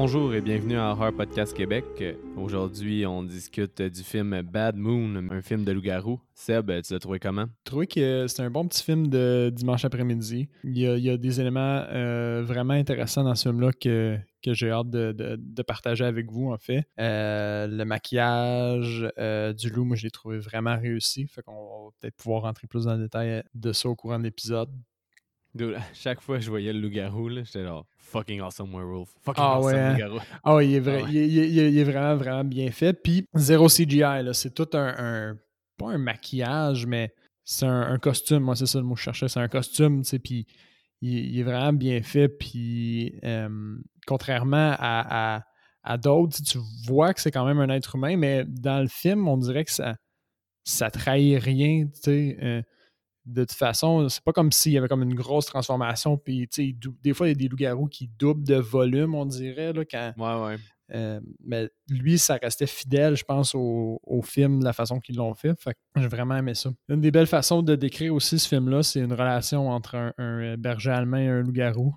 Bonjour et bienvenue à Horror Podcast Québec. Aujourd'hui, on discute du film Bad Moon, un film de loup-garou. Seb, tu l'as trouvé comment? Je trouvais que c'est un bon petit film de dimanche après-midi. Il, y a des éléments euh, vraiment intéressants dans ce film-là que, que j'ai hâte de, partager avec vous, en fait. Euh, le maquillage euh, du loup, moi, je l'ai trouvé vraiment réussi. Fait qu'on va peut-être pouvoir rentrer plus dans le détail de ça au courant de l'épisode. chaque fois que je voyais le loup-garou, j'étais genre fucking awesome werewolf. Fucking ah, awesome hein? loup-garou. Ah ouais, il est, vrai, ah il, est, vraiment, vraiment bien fait. Puis zéro CGI, c'est tout un, Pas un maquillage, mais c'est un, costume. Moi, c'est ça le mot que je cherchais. C'est un costume, tu sais. Puis il, est vraiment bien fait. Puis contrairement à, à, d'autres, tu vois que c'est quand même un être humain, mais dans le film, on dirait que ça, ça trahit rien, tu sais. Euh, de toute façon, c'est pas comme s'il y avait comme une grosse transformation. Puis, des fois, il y a des loups-garous qui doublent de volume, on dirait. Là, quand, ouais, ouais. Euh, mais lui, ça restait fidèle, je pense, au, film, de la façon qu'ils l'ont fait. Fait j'ai vraiment aimé ça. Une des belles façons de décrire aussi ce film-là, c'est une relation entre un berger allemand et un loup-garou.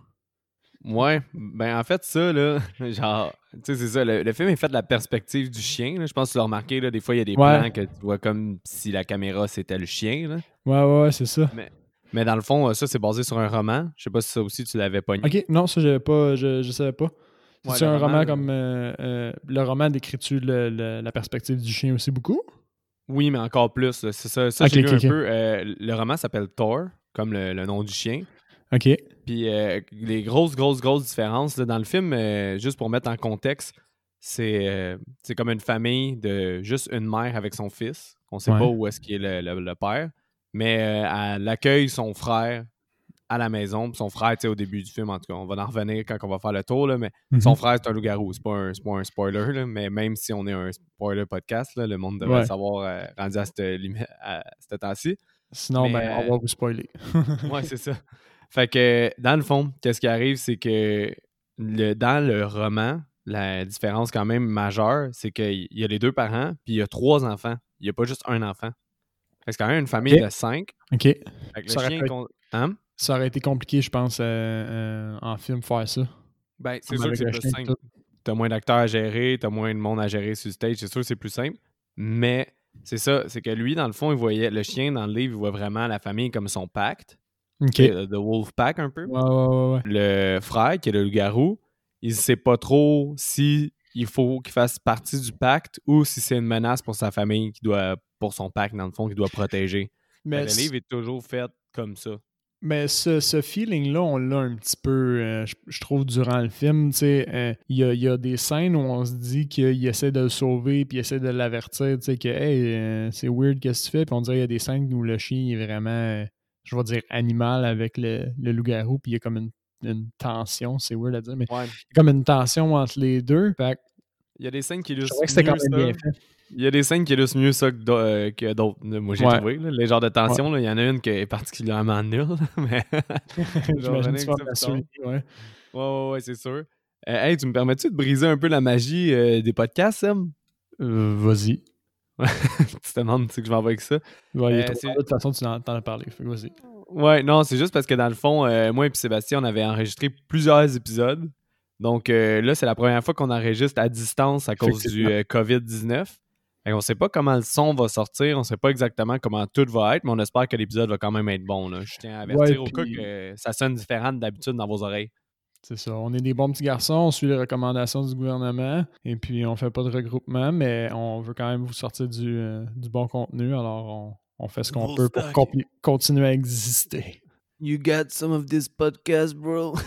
Ouais, ben en fait, ça, là, genre, tu sais, c'est ça, le, film est fait de la perspective du chien. Là. Je pense que tu l'as remarqué, là, des fois, il y a des plans que tu vois comme si la caméra c'était le chien. Là. Ouais, ouais, c'est ça. Mais, mais, dans le fond, ça, c'est basé sur un roman. Je sais pas si ça aussi tu l'avais pas Ok, non, ça, je pas, je, je savais pas. c'est un roman, comme. Euh, euh, le roman décrit-tu la perspective du chien aussi beaucoup? Oui, mais encore plus. C'est ça, ça j'ai lu un peu. Euh, le roman s'appelle Thor, comme le, le nom du chien. OK. Puis euh, les grosses, grosses, grosses différences dans le film, euh, juste pour mettre en contexte, euh, c'est comme une famille de juste une mère avec son fils. On sait pas où est-ce qu'il est le, père, mais elle accueille son frère à la maison. son frère, tu sais, au début du film, en tout cas, on va en revenir quand on va faire le tour, là, mais mhm. son frère, c'est un loup-garou. C'est pas un, pas un spoiler, mais même si on est un spoiler podcast, le monde devrait savoir rendu à cette, à cette temps-ci. Sinon, ben, on va vous spoiler. ouais, c'est ça. Fait que, dans le fond, qu'est-ce qui arrive, c'est que le, dans le roman, la différence quand même majeure, c'est qu'il y a les deux parents, puis il y a trois enfants. Il n'y a pas juste un enfant. C'est quand même une famille de cinq. OK. Hein? ça, aurait été compliqué, je pense, euh, euh, en film, faire ça. Ben, c'est sûr que c'est plus simple. T'as moins d'acteurs à gérer, t'as moins de monde à gérer sur stage. C'est sûr que c'est plus simple. Mais c'est ça, c'est que lui, dans le fond, il voyait le chien dans le livre, il voit vraiment la famille comme son pacte. Okay. The Wolf Pack un peu. Ouais, ouais, ouais, le frère, qui est le loup-garou, il sait pas trop si il faut qu'il fasse partie du pacte ou si c'est une menace pour sa famille qui doit pour son pacte dans le fond qu'il doit protéger. Mais le livre est toujours fait comme ça. Mais ce, ce feeling-là, on l'a un petit peu, euh, je, trouve, durant le film. Euh, il y, a, y, a, des scènes où on se dit qu'il essaie de le sauver puis il essaie de l'avertir, que hey, euh, c'est weird, qu'est-ce que tu fais? Puis on dirait qu'il y a des scènes où le chien est vraiment je vais dire, animal avec le, loup-garou, puis il y a comme une, tension, c'est weird à dire, mais il y a comme une tension entre les deux. il y a des scènes qui illustrent mieux ça. Il y a des scènes qui illustrent mieux ça que euh, d'autres. Moi, j'ai trouvé. les genres de tension, il y en a une qui est particulièrement nulle. mais J'imagine que tu ouais. Ouais, ouais, c'est sûr. Euh, hey, tu me permets-tu de briser un peu la magie euh, des podcasts, Sam? Vas-y. tu te demandes que je vais avec ça? Ouais, de toute façon, tu en, as parlé. Vas-y. Ouais, non, c'est juste parce que dans le fond, moi et Sébastien, on avait enregistré plusieurs épisodes. Donc là, c'est la première fois qu'on enregistre à distance à cause du COVID-19. On ne sait pas comment le son va sortir, on ne sait pas exactement comment tout va être, mais on espère que l'épisode va quand même être bon. Là. Je tiens à avertir au cas que ça sonne différent d'habitude dans vos oreilles. C'est ça. On est des bons petits garçons, on suit les recommandations du gouvernement et puis on fait pas de regroupement, mais on veut quand même vous sortir du, euh, bon contenu. Alors on, fait ce qu'on peut pour continuer à exister. You got some of this podcast, bro?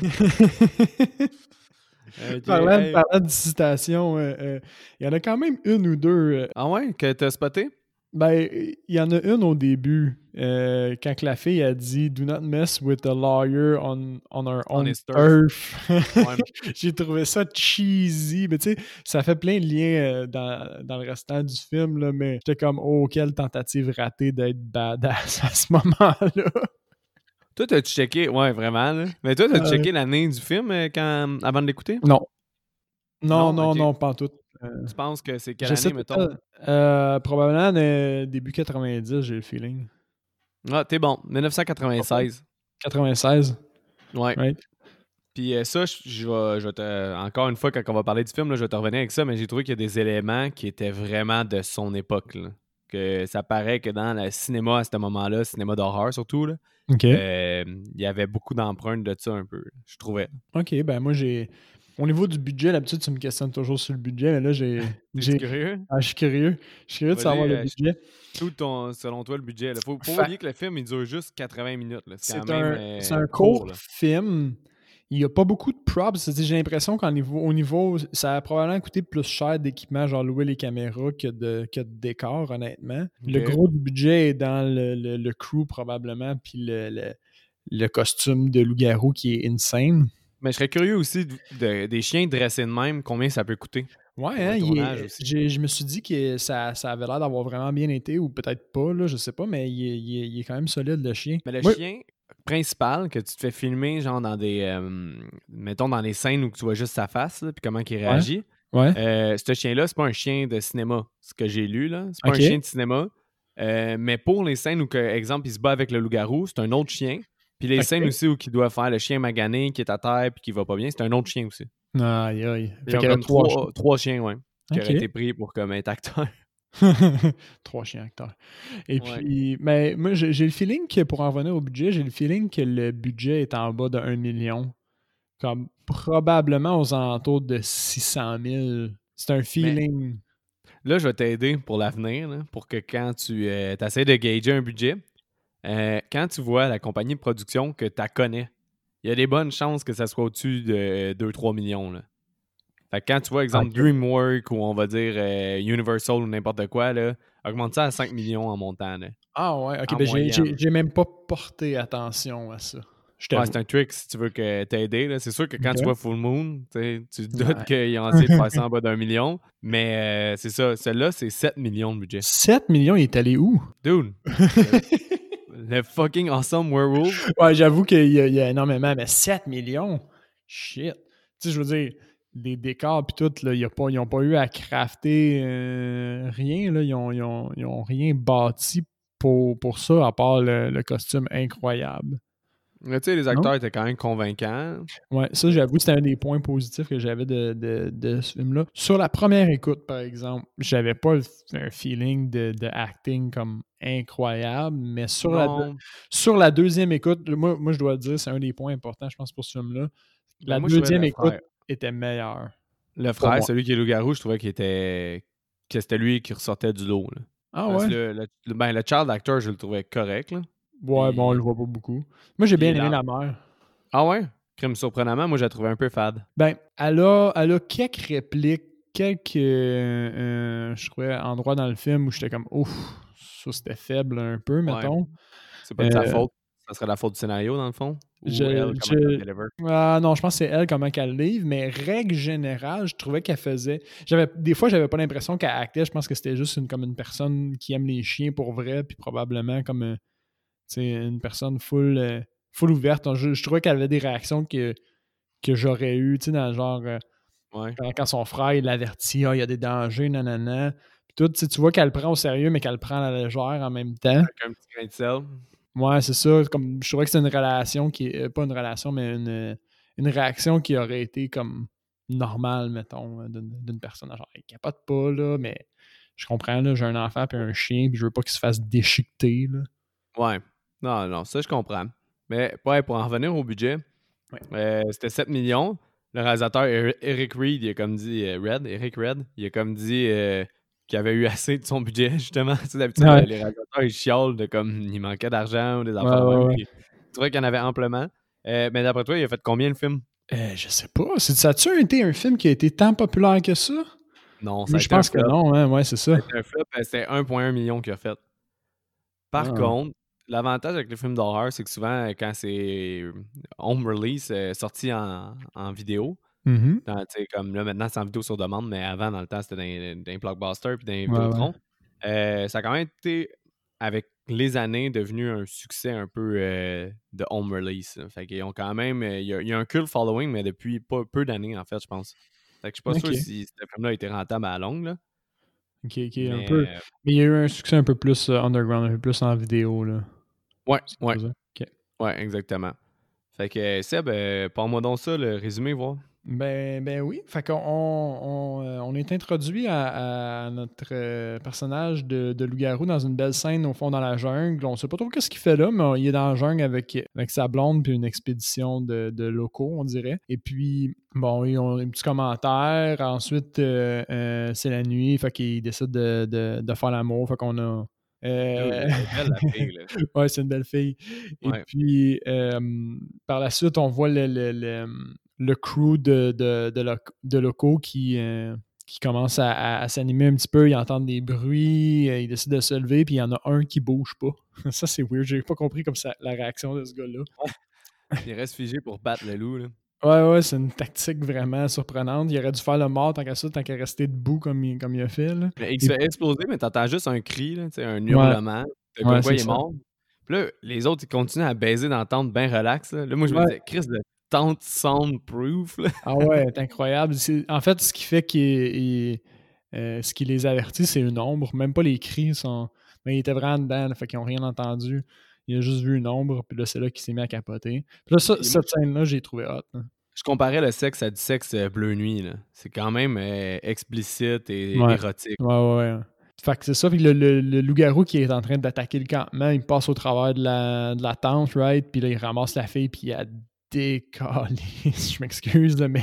parlant, de citations, euh, euh, il y en a quand même une ou deux. ah ouais, que t'as spoté? Ben, il y en a une au début, euh, quand la fille a dit Do not mess with a lawyer on, on our own earth. J'ai trouvé ça cheesy, mais tu sais, ça fait plein de liens euh, dans, dans, le restant du film, là, mais j'étais comme Oh, quelle tentative ratée d'être badass à ce moment-là. Toi, t'as-tu checké, ouais, vraiment, là. Mais toi, t'as-tu checké l'année du film euh, quand, avant de l'écouter? Non. Non, non, non, pas tout. Euh, tu penses que c'est quelle année, mettons? Euh, probablement début 90, j'ai le feeling. Ah, t'es bon. 1996. 96? Ouais. Puis euh, ça, je, je vais, je vais te- encore une fois, quand on va parler du film, là, je vais te revenir avec ça, mais j'ai trouvé qu'il y a des éléments qui étaient vraiment de son époque. là. Que ça paraît que dans le cinéma à ce moment-là, cinéma d'horreur surtout, là, euh, il y avait beaucoup d'empreintes de ça un peu, je trouvais. OK, ben moi, j'ai. Au niveau du budget, d'habitude, tu me questionnes toujours sur le budget, mais là, j'ai. J'ai- curieux? Ah, je suis curieux. Je suis curieux de savoir le euh, budget. Tout ton, selon toi, le budget. Il faut, faut Fa- oublier que le film, il dure juste 80 minutes. là. C'est C'est quand même un, euh, c'est un court. court là. film. Il n'y a pas beaucoup de props. J'ai l'impression qu'au niveau, au niveau, ça a probablement coûté plus cher d'équipement, genre louer les caméras, que de, que de décor, honnêtement. Le gros du budget est dans le, le- le crew, probablement, puis le, le- le costume de loup-garou qui est insane. Mais je serais curieux aussi de- de- des chiens dressés de même, combien ça peut coûter. Ouais, hein, est- je me suis dit que ça, ça avait l'air d'avoir vraiment bien été, ou peut-être pas, là, je sais pas, mais il est, il est- il est quand même solide, le chien. Mais le chien principal que tu te fais filmer, genre dans des. euh, mettons dans des scènes où tu vois juste sa face, là, puis comment il réagit. Ouais. Euh, ce chien-là, c'est pas un chien de cinéma, ce que j'ai lu, là. C'est pas un chien de cinéma. Euh, mais pour les scènes où, que, exemple, il se bat avec le loup-garou, c'est un autre chien. Puis les scènes aussi où il doit faire le chien magané qui est à terre puis qui va pas bien, c'est un autre chien aussi. Aïe, aïe. Il Fait y a qu'il y a comme trois trois, chiens, ouais, qui auraient été pris pour comme être acteur. Trois chiens acteurs. Et Ouais. puis, mais moi, j'ai le feeling que pour en revenir au budget, j'ai le feeling que le budget est en bas de 1 million. Comme probablement aux alentours de 600 000. C'est un feeling. Là, je vais t'aider pour l'avenir, pour que quand tu essaies de gager un budget, euh, quand tu vois la compagnie de production que tu connais, il y a des bonnes chances que ça soit au-dessus de 2-3 millions. Là. Fait que quand tu vois, exemple, Ok. DreamWorks ou on va dire euh, Universal ou n'importe quoi, là, augmente ça à 5 millions en montant. Là. Ah ouais, ok. En ben j'ai- même pas porté attention à ça. Ouais, c'est un trick si tu veux que t'aider. C'est sûr que quand tu vois Full Moon, tu te doutes Ouais. qu'ils ont essayé de ça en bas d'un million. Mais euh, c'est ça. Celle-là, c'est 7 millions de budget. 7 millions, il est allé où? Dude, le, le fucking awesome werewolf. Ouais, j'avoue qu'il y a énormément, mais 7 millions? Shit. Tu sais, je veux dire, les décors pis tout, là, il y a pas, ils n'ont pas eu à crafter euh, rien, là. Ils ont, ils ont- ils ont rien bâti pour, pour ça, à part le, le costume incroyable. Mais tu sais, les acteurs étaient quand même convaincants. Ouais, ça, j'avoue, c'était un des points positifs que j'avais de, de- de ce film-là. Sur la première écoute, par exemple, j'avais pas un feeling de, de acting comme incroyable, mais sur la. Sur la deuxième écoute, moi, moi je dois le dire, c'est un des points importants, je pense, pour ce film-là. La moi, deuxième écoute était meilleure. Le frère, celui qui est loup-garou, je trouvais qu'il était. que c'était lui qui ressortait du lot. là. Ah Parce ouais? Le, le- ben, le child actor, je le trouvais correct. Là. Ouais, bon, on le voit pas beaucoup. Moi, j'ai bien aimé la mère. Ah ouais? Crime surprenamment, moi, je la trouvais un peu fade. Ben, elle a, elle a quelques répliques, quelques, euh, euh, je trouvais, endroits dans le film où j'étais comme, ouf, ça c'était faible un peu, mettons. C'est pas de sa Euh, faute. Ça serait la faute du scénario, dans le fond? Ou Je- elle, je-? Ah non, je pense que c'est elle comment qu'elle livre, mais règle générale, je trouvais qu'elle faisait. J'avais des fois, j'avais pas l'impression qu'elle actait. Je pense que c'était juste une, comme une personne qui aime les chiens pour vrai, puis probablement comme euh, une personne full, euh, full ouverte. Je, je trouvais qu'elle avait des réactions que, que j'aurais eues, tu sais, dans le genre euh, Ouais. quand, son frère il l'avertit, Ah, il y a des dangers, nanana. Puis tout, tu vois qu'elle le prend au sérieux, mais qu'elle le prend à la légère en même temps. Avec un petit grain de sel. Ouais, c'est ça. Comme, je trouvais que c'est une relation qui est. euh, Pas une relation, mais une, euh, une réaction qui aurait été comme normale, mettons, euh, d'une personne. Genre, il capote pas, là, mais je comprends, là, j'ai un enfant puis un chien, puis je veux pas qu'il se fasse déchiqueter, là. Ouais. Non, non, ça, je comprends. Mais ouais, pour en revenir au budget, Ouais. euh, c'était 7 millions. Le réalisateur Er- Eric Reed, il a comme dit, euh, Red, Eric Red, il a comme dit euh, qu'il avait eu assez de son budget, justement. Tu sais, d'habitude, Ouais. les réalisateurs, ils chiolent de comme il manquait d'argent ou des affaires ouais, ouais. Tu trouvais qu'il y en avait amplement. Euh, mais d'après toi, il a fait combien de films? Euh, je sais pas. Ça a-tu été un film qui a été tant populaire que ça? Non, ça je un pense que non, hein, ouais, c'est ça. C'était euh, c'était 1,1 million qu'il a fait. Par Ah. contre, l'avantage avec les films d'horreur, c'est que souvent, quand c'est home release, sorti en, en vidéo, Mhm. dans- sais, comme là maintenant c'est en vidéo sur demande, mais avant, dans le temps, c'était dans, dans les blockbusters puis dans les Ouais, Vidéotron. Euh, ça a quand même été, avec les années, devenu un succès un peu euh, de home release. là. Fait qu'ils ont quand même. euh, Il y, a, il y a un cult following, mais depuis pas, peu d'années, en fait, je pense. Fait que je suis pas sûr si ce film-là a été rentable à la longue. Là. Ok, ok, un Mais, peu. euh, Mais il y a eu un succès un peu plus euh, underground, un peu plus en vidéo, là. ouais, ouais. Ouais, exactement. Fait que Seb, euh, parle-moi donc ça, le résumé, voir. Ben, ben oui. Fait qu'on on, euh, on est introduit à, à notre euh, personnage de, de loup-garou dans une belle scène au fond dans la jungle. On sait pas trop qu'est-ce qu'il fait là, mais il est dans la jungle avec, avec sa blonde puis une expédition de, de locaux, on dirait. Et puis, bon, ils ont un petit commentaire. Ensuite, euh, euh, c'est la nuit. Fait qu'il décide de, de, de faire l'amour. Fait qu'on a. euh, là. Ouais, c'est une belle fille. Et puis, euh, par la suite, on voit le, le, le, le crew de, de, de, loc- de locaux qui, euh, qui commence à, à- à s'animer un petit peu. Ils entendent des bruits, euh, ils décident de se lever, puis il y en a un qui bouge pas. ça, c'est weird. J'ai pas compris comme ça la réaction de ce gars-là. Il reste figé pour battre le loup, là. Ouais, ouais, c'est une tactique vraiment surprenante. Il aurait dû faire le mort tant qu'à ça, tant qu'à rester debout comme il, comme il a fait. Là. Mais il se fait exploser, mais t'entends juste un cri, là, un hurlement. Ouais, comme quoi c'est il est ça. mort. Puis là, les autres, ils continuent à baiser dans la tente bien relax. Là, Là, moi, je me Ouais. disais, Chris, tente soundproof. Là. Ah ouais, c'est incroyable. C'est- En fait, ce qui fait qu'il il- euh, ce qui les avertit, c'est une ombre. Même pas les cris sont. Mais il était vraiment dedans, là, fait qu'ils n'ont rien entendu. Il a juste vu une ombre, puis là, c'est là qu'il s'est mis à capoter. Puis là, ça- cette scène-là, j'ai trouvé hot. hein. Je comparais le sexe à du sexe euh, bleu nuit. là. C'est quand même euh, explicite et Ouais. érotique. Ouais, ouais, ouais. Fait que c'est ça. Puis le, le- le loup-garou qui est en train d'attaquer le campement, il passe au travers de la, de la tente, right? Puis là, il ramasse la fille, puis il a décalé. Je m'excuse, mais.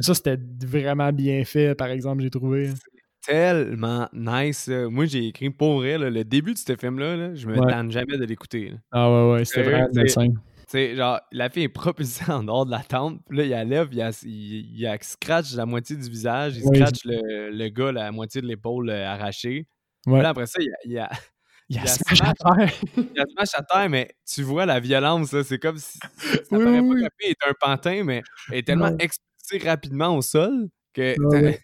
ça, c'était vraiment bien fait, par exemple, j'ai trouvé. tellement nice. Moi, j'ai écrit pour vrai, là, le début de ce film-là, là, je me Ouais. tanne jamais de l'écouter. Ah ouais, ouais, c'était Sérieux, vraiment scène. Tu sais, genre, la fille est propulsée en dehors de la tente, puis là, il la lève, il, a- il, il a scratch la moitié du visage, il scratch le, le gars la moitié de l'épaule euh, arrachée. Puis Ouais. là, après ça, il a, il a, Il y a il a smash à terre. il a smash à terre, mais tu vois la violence, là, c'est comme si ça Oui, paraît oui, pas la fille est un pantin, mais elle est tellement Non. expulsée rapidement au sol que Ouais,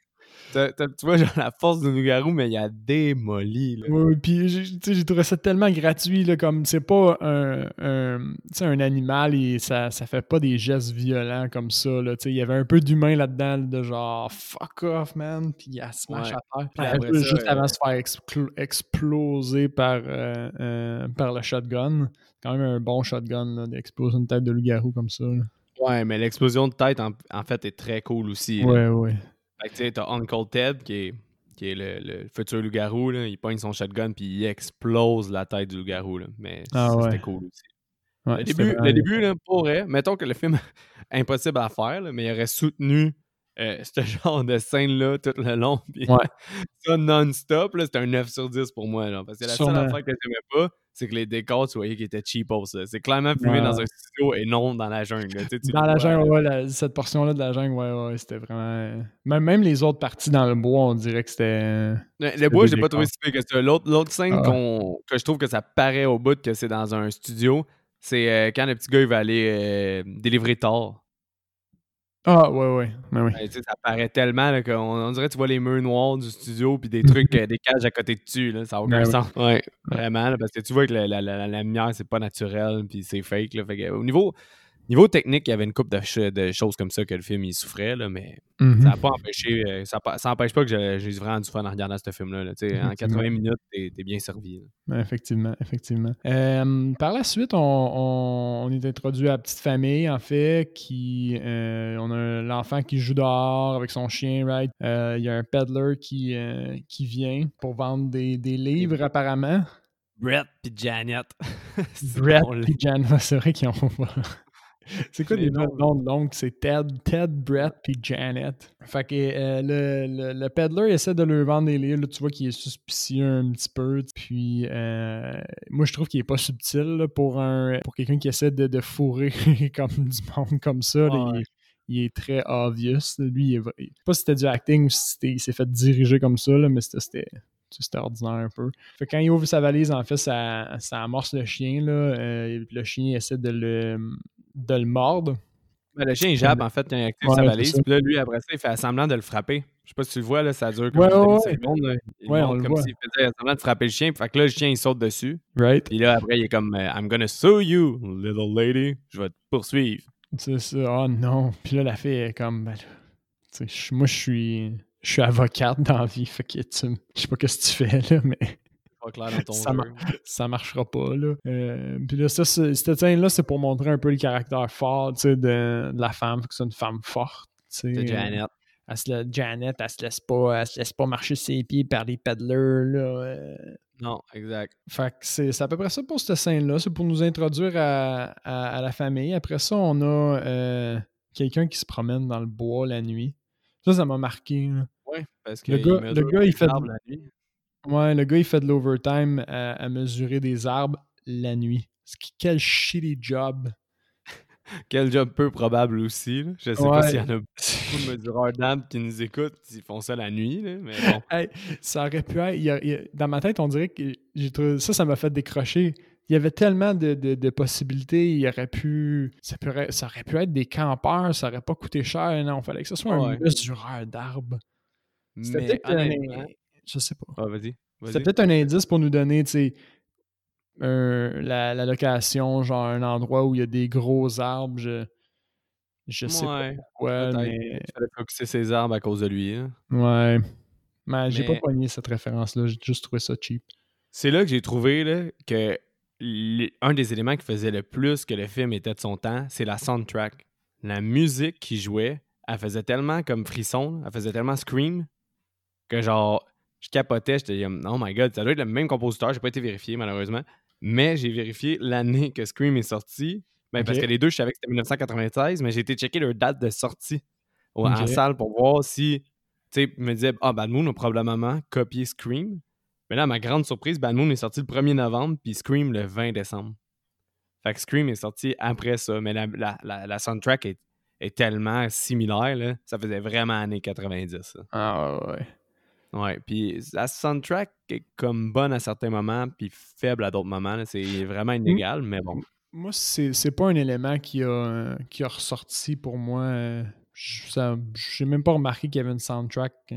t'as- ouais. t'as- t'as- tu vois genre la force du loup-garou, mais il a démoli. Là. Oui, puis j'ai- trouvé ça tellement gratuit, là, comme c'est pas un, un, un animal et ça, ça fait pas des gestes violents comme ça. Là, il y avait un peu d'humain là-dedans, là, de genre fuck off, man, puis il a smash Ouais. à terre. Puis juste euh, avant de se faire explo- exploser par, euh, euh, par le shotgun. Quand même un bon shotgun là, d'exploser une tête de loup-garou comme ça. là. Ouais, mais l'explosion de tête, en, en fait, est très cool aussi. là. Ouais, ouais. Fait que tu sais, t'as Uncle Ted qui est, qui est le, le futur loup-garou, là. il pogne son shotgun puis il explose la tête du loup-garou. là. Mais Ah ça, ouais. c'était cool aussi. Ouais, le début, le début là, pour vrai, mettons que le film impossible à faire, là, mais il aurait soutenu euh, ce genre de scène-là tout le long. puis Ouais. ça non-stop, là, c'était un 9 sur 10 pour moi. Là, parce que la Sûrement. seule affaire que j'aimais pas, c'est que les décors, tu voyais qu'ils étaient cheapos. C'est clairement filmé Ouais. dans un studio et non dans la jungle. là. Tu sais, tu Dans la vois, jungle, là. ouais, la- cette portion-là de la jungle, ouais, ouais, c'était vraiment. Même, même les autres parties dans le bois, on dirait que c'était. Le, bois, des j'ai pas trouvé si pire que ça. L'autre, scène Ah. qu'on- que je trouve que ça paraît au bout que c'est dans un studio, c'est euh, quand le petit gars il va aller euh, délivrer tard. Ah, ouais, ouais. ouais, ouais. Sais, ça paraît tellement là, qu'on on dirait que tu vois les murs noirs du studio puis des trucs, euh, des cages à côté dessus. Là, ça n'a aucun Ben oui. sens. Ouais, vraiment. là, parce que tu vois que la, la, la, la lumière, c'est pas naturel puis c'est fake. Là, fait que, au niveau, niveau technique, il y avait une couple de, ch- de choses comme ça que le film il souffrait, là, mais Mhm. ça n'a pas empêché. euh, ça, pa- ça empêche pas que j'ai vraiment du fun en regardant ce film-là. là, en Effectivement. 80 minutes, t'es t'es bien servi. là. Effectivement, effectivement. Euh, par la suite, on, on- on est introduit à la petite famille, en fait, qui... euh, on a l'enfant qui joue dehors avec son chien, right? Il y a un peddler qui, qui vient pour vendre des, des livres, apparemment. Brett puis Janet. Brett et Jan, c'est vrai qu'ils ont... c'est quoi Les noms de l'oncle? C'est Ted, Ted, Brett puis Janet. Fait que euh, le, le, le peddler essaie de leur vendre des livres. Là, tu vois qu'il est suspicieux un petit peu. Puis euh, moi, je trouve qu'il est pas subtil là, pour un pour quelqu'un qui essaie de, de fourrer comme du monde comme ça. là, il, Ouais. est, il est très obvious. Lui, il est, je sais pas si c'était du acting ou si c'était- il s'est fait diriger comme ça, là, mais c'était- c'était c'était ordinaire un peu. Fait que quand il ouvre sa valise, en fait, ça, ça amorce le chien. Là, euh, le chien essaie de le, de le mordre. Ben, le chien, il jappe en fait quand il active Ouais, sa valise. Puis là, lui, après ça, il fait semblant de le frapper. Je sais pas si tu le vois, là, ça dure comme Ouais, ouais, demi-seconde. là. Il Ouais, on le comme s'il faisait semblant de frapper le chien. Fait que là, le chien, il saute dessus. Right? Puis là, après, il est comme euh, I'm gonna sue you, little lady. Je vais te poursuivre. C'est ça. Oh non. Puis là, la fille est comme. Ben, là, moi, je suis. Je suis avocate dans la vie. Fait que tu. Je sais pas ce que tu fais là, mais. Pas clair dans ton ça, ça marchera pas, là. Euh, puis là, ça, cette scène-là, c'est pour montrer un peu le caractère fort, tu sais, de, de, la femme, que c'est une femme forte, sais. De Janet. Elle se, Janet, elle se laisse pas, elle se laisse pas marcher ses pieds par les peddlers, là. Euh. Non, exact. Fait que c'est à peu près ça pour cette scène-là. C'est pour nous introduire à, à, la famille. Après ça, on a euh, quelqu'un qui se promène dans le bois la nuit. Ça, ça m'a marqué. Oui, parce que le gars, il, le gars, il fait la nuit. Ouais, le gars, il fait de l'overtime à, à, mesurer des arbres la nuit. Quel shitty job. Quel job peu probable aussi. Là. Je sais pas s'il y en a beaucoup de mesureurs d'arbres qui nous écoutent, ils font ça la nuit, là, mais bon. hey, ça aurait pu être. Il y a, il y a, dans ma tête, on dirait que j'ai trouvé ça, ça m'a fait décrocher. Il y avait tellement de, de, de, possibilités. Il aurait pu. Ça, pourrait, ça aurait pu être des campeurs, ça aurait pas coûté cher. Non, il fallait que ce soit ouais. un mesureur d'arbres. C'était peut-être un. Je sais pas. Ah, vas-y. Vas peut-être un indice pour nous donner, tu sais la, la, location, genre un endroit où il y a des gros arbres. Je, je sais ouais, pas pourquoi, mais. Il fallait focuser ses arbres à cause de lui. Hein. Ouais. Mais, j'ai pas pogné cette référence-là. J'ai juste trouvé ça cheap. C'est là que j'ai trouvé là, que un des éléments qui faisait le plus que le film était de son temps, c'est la soundtrack. La musique qui jouait, elle faisait tellement comme frisson, elle faisait tellement scream que genre, je capotais, j'étais oh my god, ça doit être le même compositeur, j'ai pas été vérifié malheureusement. Mais j'ai vérifié l'année que Scream est sorti. Ben, okay. Parce que les deux, je savais que c'était 1996, mais j'ai été checker leur date de sortie au, okay. en salle pour voir si, tu sais, me disais, ah, Bad Moon a probablement copié Scream. Mais là, à ma grande surprise, Bad Moon est sorti le 1er novembre, puis Scream le 20 décembre. Fait que Scream est sorti après ça, mais la, la, la, la soundtrack est, est, tellement similaire, là, ça faisait vraiment années 90. Ça. Ah ouais. Ouais, puis la soundtrack est comme bonne à certains moments, puis faible à d'autres moments. C'est vraiment inégal, mais bon. Moi, c'est pas un élément qui a, qui a ressorti pour moi. J'ai même pas remarqué qu'il y avait une soundtrack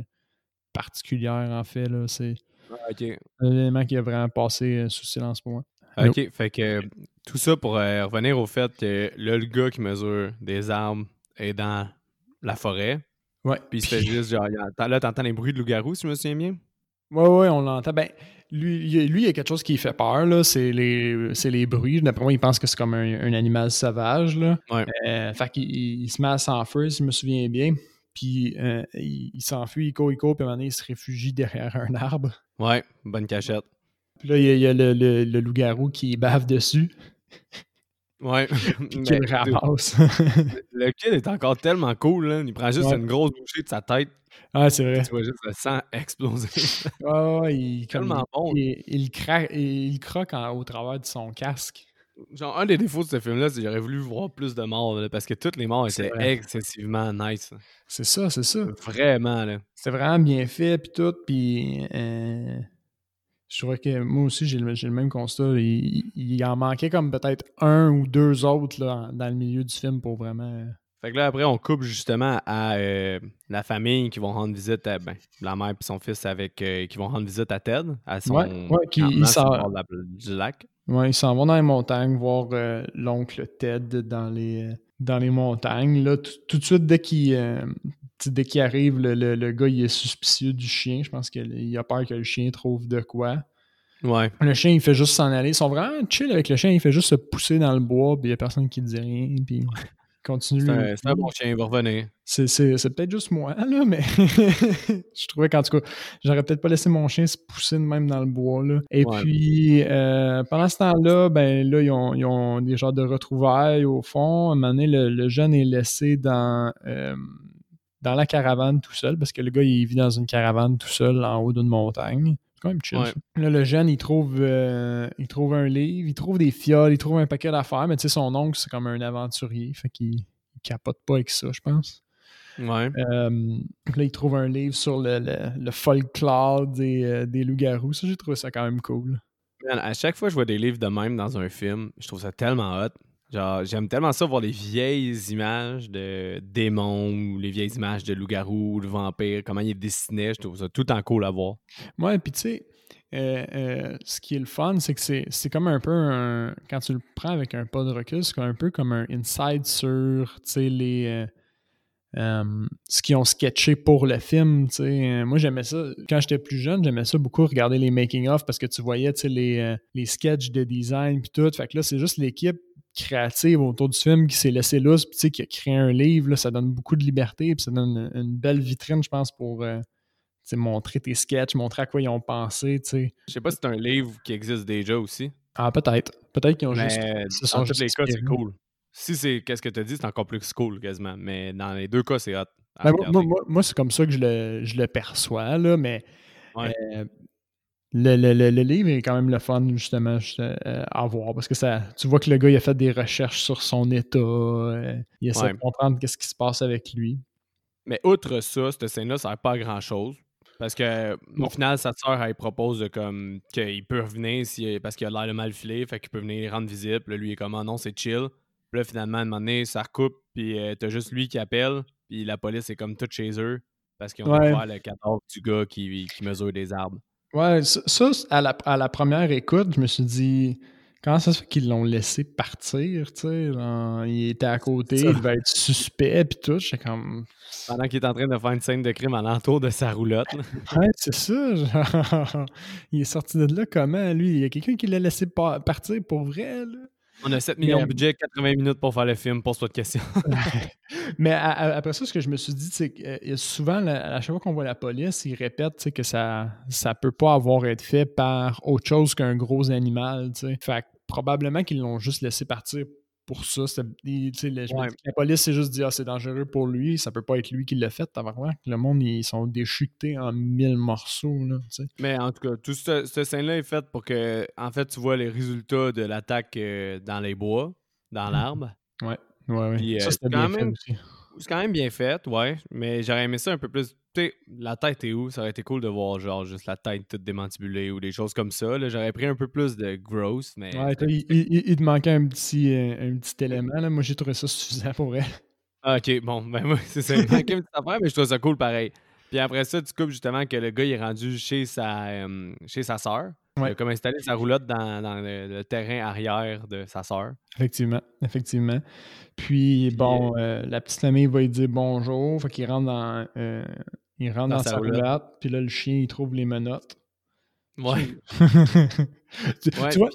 particulière, en fait. C'est ah, okay. un élément qui a vraiment passé sous silence pour moi. Ok, fait que tout ça pour euh, revenir au fait que là, le gars qui mesure des arbres est dans la forêt. Ouais. Puis il se fait juste genre. Là, t'entends les bruits de loup-garou, si je me souviens bien? Ouais, ouais, on l'entend. Ben, lui, lui, il y a quelque chose qui fait peur, là. C'est les, les bruits. D'après moi, il pense que c'est comme un, un, animal sauvage, là. Ouais. Euh, fait qu'il il se met à s'enfuir, si je me souviens bien. Puis euh, il, il s'enfuit, il court, il court, puis à un moment donné, il se réfugie derrière un arbre. Ouais, bonne cachette. Puis là, il y a, il y a le, le, le loup-garou qui bave dessus. Ouais. Puis qu'il le ramasse. le kid est encore tellement cool, là. Il prend juste Ouais. une grosse bouchée de sa tête. Ah, c'est vrai. Tu vois juste le sang exploser. Ouais, ouais, il, tellement bon. il, il, cra- il, il croque en- au travers de son casque. Genre, un des défauts de ce film-là, c'est que j'aurais voulu voir plus de morts, là, parce que toutes les morts étaient vrai. excessivement nice. C'est ça, c'est ça. Vraiment, là. C'était vraiment bien fait, puis tout, puis euh, je trouvais que moi aussi, j'ai le, même constat. Il, il en manquait comme peut-être un ou deux autres là, dans le milieu du film pour vraiment... euh, Fait que là, après, on coupe justement à euh, la famille qui vont rendre visite à ben, la mère et son fils avec euh, qui vont rendre visite à Ted, à son Ouais, ouais, qui- il du lac. Ouais, ils s'en vont dans les montagnes voir euh, l'oncle Ted dans les, dans les montagnes. Là, tout de suite, dès qu'il euh, qu'il arrive, le, le- le gars il est suspicieux du chien. Je pense qu'il a peur que le chien trouve de quoi. Ouais. Le chien, il fait juste s'en aller. Ils sont vraiment chill avec le chien. Il fait juste se pousser dans le bois, puis il n'y a personne qui dit rien. Puis continue. C'est un, bon chien, il va revenir. C'est, peut-être juste moi, là, mais je trouvais qu'en tout cas, j'aurais peut-être pas laissé mon chien se pousser de même dans le bois. Là. Et Ouais. puis, euh, pendant ce temps-là, ben là, ils ont, ils ont des genres de retrouvailles au fond. À un moment donné, le, le jeune est laissé dans, euh, dans la caravane tout seul, parce que le gars, il vit dans une caravane tout seul en haut d'une montagne. C'est quand même chill. Ouais. ça. Là, le jeune, il trouve, euh, il trouve un livre, il trouve des fioles, il trouve un paquet d'affaires, mais tu sais, son oncle, c'est comme un aventurier, fait qu'il il capote pas avec ça, je pense. Ouais. Euh, là, il trouve un livre sur le, le, le folklore des, euh, des loups-garous. Ça, j'ai trouvé ça quand même cool. Man, à chaque fois que je vois des livres de même dans un film, je trouve ça tellement hot. Genre, j'aime tellement ça voir les vieilles images de démons ou les vieilles images de loups-garous ou de vampires, comment ils dessinaient. Je trouve ça tout en cool à voir. Ouais, puis tu sais, euh, euh, ce qui est le fun, c'est que c'est comme un peu un. Quand tu le prends avec un pas de recul, c'est un peu comme un inside sur, les. euh, ce qu'ils ont sketché pour le film. Moi, j'aimais ça. Quand j'étais plus jeune, j'aimais ça beaucoup regarder les making-of parce que tu voyais les, les sketchs de design puis tout. Fait que là, c'est juste l'équipe créative autour du film qui s'est laissé lousse puis qui a créé un livre. Là, ça donne beaucoup de liberté puis ça donne une, belle vitrine, je pense, pour euh, montrer tes sketchs, montrer à quoi ils ont pensé. Je sais pas si c'est un livre qui existe déjà aussi. Ah, peut-être. Peut-être qu'ils ont juste. dans tous les cas, c'est cool. Si c'est qu'est-ce que tu as dit, c'est encore plus cool quasiment. Mais dans les deux cas, c'est hot. Ben, moi, c'est comme ça que je le, perçois, là, mais euh, le, livre est quand même le fun, justement, euh, à voir. Parce que ça, tu vois que le gars, il a fait des recherches sur son état. Euh, il essaie de comprendre qu'est-ce qui se passe avec lui. Mais outre ça, cette scène-là, ça sert pas à grand-chose. Parce que au final, sa sœur, elle propose comme qu'il peut revenir si, parce qu'il a l'air de mal filé, fait qu'il peut venir rendre visite. Puis lui, il est comme, ah non, c'est chill. Puis là, finalement, à un moment donné, ça recoupe, puis euh, t'as juste lui qui appelle, puis la police est comme toute chez eux, parce qu'ils ont ouais. le cadavre du gars qui, qui mesure des arbres. Ouais, ça, à, la, à la première écoute, je me suis dit, Comment ça se fait qu'ils l'ont laissé partir, tu sais? Il était à côté, il devait être suspect, puis tout. J'étais comme. Pendant qu'il est en train de faire une scène de crime à l'entour de sa roulotte. ouais, c'est ça. il est sorti de là comment, lui? Il y a quelqu'un qui l'a laissé partir pour vrai, là? On a 7 millions de budget, 80 minutes pour faire le film, pose-toi de questions. mais après ça, ce que je me suis dit, c'est que euh, souvent, à chaque fois qu'on voit la police, ils répètent que ça ne peut pas avoir été fait par autre chose qu'un gros animal. Fait probablement qu'ils l'ont juste laissé partir pour ça. La police s'est juste dit ah, c'est dangereux pour lui, ça peut pas être lui qui l'a fait. Le monde, ils sont déchiquetés en mille morceaux. Mais en tout cas, tout ce, scène-là est fait pour que en fait tu vois les résultats de l'attaque euh, dans les bois, dans mmh. l'arbre. Ouais, ouais, ça, euh, bien fait aussi. C'est quand même bien fait, ouais. Mais j'aurais aimé ça un peu plus. la tête est où? Ça aurait été cool de voir genre juste la tête toute démantibulée ou des choses comme ça. J'aurais pris un peu plus de gross, mais. Ouais, il, il, te manquait un petit, euh, un petit élément. Là. Moi, j'ai trouvé ça suffisant pour vrai. Ah, ok, bon, ben moi, c'est ça. Il manquait une petite affaire, mais je trouve ça cool pareil. Puis après ça, tu coupes justement que le gars il est rendu chez sa, euh, chez sa Il a comme installé sa roulotte dans, dans le, terrain arrière de sa sœur. Effectivement, effectivement. Puis, bon, euh, la petite famille va lui dire bonjour. Fait qu'il rentre dans, euh, il rentre dans, sa, roulotte. Puis là, le chien, il trouve les menottes. Ouais. tu, vois,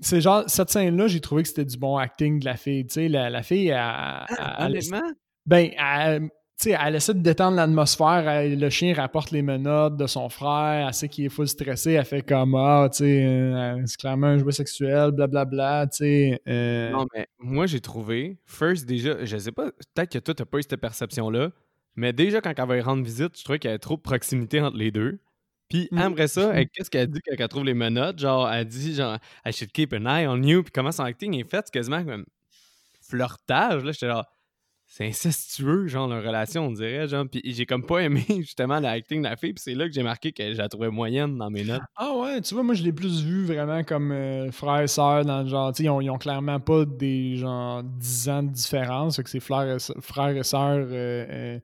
c'est genre, cette scène-là, j'ai trouvé que c'était du bon acting de la fille. Tu sais, la, la fille, elle, ah, honnêtement? Ben, elle, elle essaie de détendre l'atmosphère. Le chien rapporte les menottes de son frère. Elle sait qu'il est full stressé. Elle fait comme Ah, tu sais, euh, c'est clairement un jouet sexuel, blablabla. Tu sais. Euh. Non, mais moi, j'ai trouvé, first, déjà, je sais pas, peut-être que toi, t'as pas eu cette perception-là, mais déjà, quand elle va y rendre visite, je trouvais qu'il y avait trop de proximité entre les deux. Puis mm. après ça, qu'est-ce qu'elle dit quand elle trouve les menottes? Genre, elle dit, genre, I should keep an eye on you. Puis comment son acting est fait, c'est quasiment comme flirtage. Là, j'étais genre c'est incestueux, genre, leur relation, on dirait, genre. Puis j'ai comme pas aimé, justement, l'acting de la fille, puis c'est là que j'ai marqué que je la trouvais moyenne dans mes notes. Ah ouais, tu vois, moi, je l'ai plus vu vraiment comme euh, frère et sœur, dans le genre, tu sais, ils ont, clairement pas des, genre, 10 ans de différence, fait que c'est frères et, sœurs, euh, euh,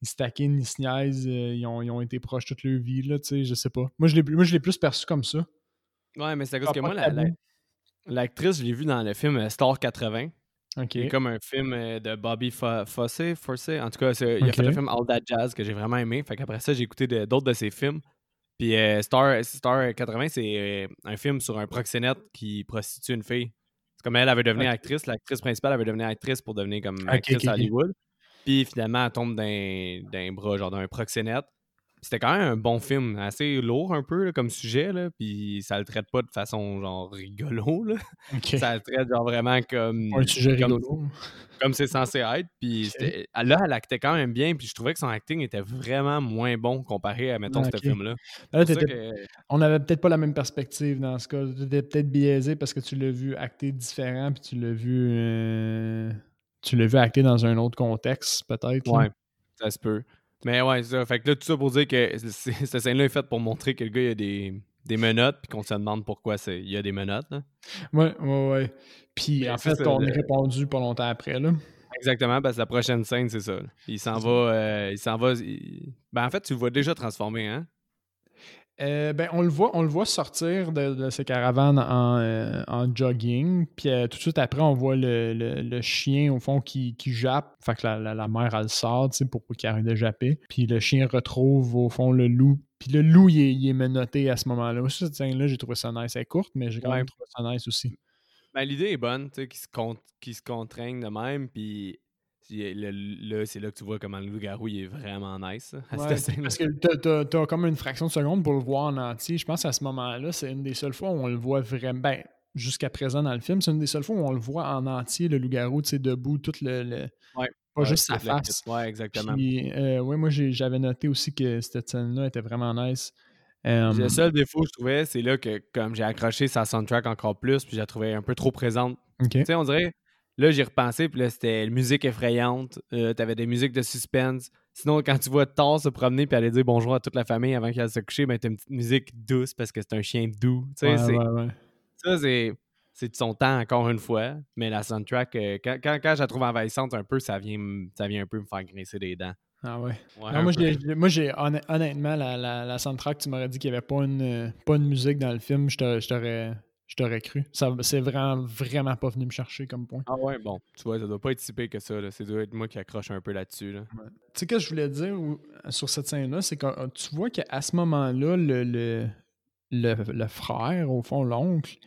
ils se taquinent, ils se niaisent, ils, ont, ils, ont, été proches toute leur vie, là, tu sais, je sais pas. Moi, je l'ai plus perçu comme ça. Ouais, mais c'est à cause que moi, l'actrice, je l'ai vue dans le film Star 80. C'est comme un film euh, de Bobby Fosse, Force. En tout cas, il a fait un film All That Jazz que j'ai vraiment aimé. Fait qu'après ça, j'ai écouté d'autres de, ses films. Puis euh, Star, Star 80, c'est euh, un film sur un proxénète qui prostitue une fille. C'est comme elle avait devenu actrice. L'actrice principale avait devenu actrice pour devenir comme actrice à Hollywood. Puis finalement, elle tombe d'un bras, genre d'un proxénète. C'était quand même un bon film, assez lourd un peu comme sujet, là, puis ça le traite pas de façon genre rigolo. Là. Ça le traite genre vraiment comme. Un sujet rigolo. Comme c'est censé être. Puis là, elle actait quand même bien, puis je trouvais que son acting était vraiment moins bon comparé à, mettons, ce film-là. On avait peut-être pas la même perspective dans ce cas. Tu étais peut-être biaisé parce que tu l'as vu acter différent, puis tu l'as vu. Euh, tu l'as vu acter dans un autre contexte, peut-être. Ouais, ça se peut. Mais ouais, c'est ça. Fait que là, tout ça pour dire que cette scène-là est faite pour montrer que le gars, il a des, des menottes, puis qu'on se demande pourquoi il y a des menottes. Là. Ouais, ouais, ouais. Puis en fait, on est répondu pas longtemps après, là. Exactement, parce que la prochaine scène, c'est ça. Il s'en va. Euh, il s'en va. Ben, en fait, tu le vois déjà transformé, hein? Euh, ben, on le voit, on le voit sortir de, de ses caravanes en, euh, en jogging. Puis euh, tout de suite après, on voit le, le- le chien au fond qui, qui jappe. Fait que la, la, la mère, elle sort pour qu'il arrête de japper. Puis le chien retrouve au fond le loup. Puis le loup, il est, il est menotté à ce moment-là. Cette scène-là, j'ai trouvé ça nice. Elle est courte, mais j'ai quand Ouais. même trouvé ça nice aussi. Ben, l'idée est bonne, tu sais, qu'ils se, con- se contraignent de même, puis si- le- là, c'est là que tu vois comment le loup-garou, il est vraiment nice, à Ouais, parce que t'as- t'as comme une fraction de seconde pour le voir en entier. Je pense qu'à ce moment-là, c'est une des seules fois où on le voit vraiment. Ben, jusqu'à présent dans le film, c'est une des seules fois où on le voit en entier, le loup-garou, tu sais, debout, tout le. le- Ouais, pas Ouais, juste sa face. Ouais, exactement. Puis, euh, ouais, moi, j'avais noté aussi que cette scène-là était vraiment nice. Euh, Le seul défaut que je trouvais, c'est là que comme j'ai accroché sa soundtrack encore plus, puis je la trouvais un peu trop présente. Tu sais, on dirait, là, j'y repensé, puis là, c'était une musique effrayante, euh, t'avais des musiques de suspense. Sinon, quand tu vois Thor se promener puis aller dire bonjour à toute la famille avant qu'elle se couche, ben, t'as une petite musique douce parce que c'est un chien doux. Tu sais, Ouais, c'est- ouais, ouais. ça, c'est. C'est de son temps, encore une fois. Mais la soundtrack, euh, quand, quand, quand je la trouve envahissante un peu, ça vient, ça vient un peu me faire grincer des dents. Ah ouais. Non, moi, j'ai- moi, honnêtement, la, la, la soundtrack, tu m'aurais dit qu'il n'y avait pas une, pas une musique dans le film, je t'aurais- je t'aurais cru. Ça, c'est vraiment, vraiment pas venu me chercher comme point. Ah ouais, bon, tu vois, ça doit pas être si pire que ça. Là. C'est doit être moi qui accroche un peu là-dessus. Là. Tu sais, ce que je voulais dire ou- sur cette scène-là, c'est que euh, tu vois qu'à ce moment-là, le, le, le, le frère, au fond, l'oncle,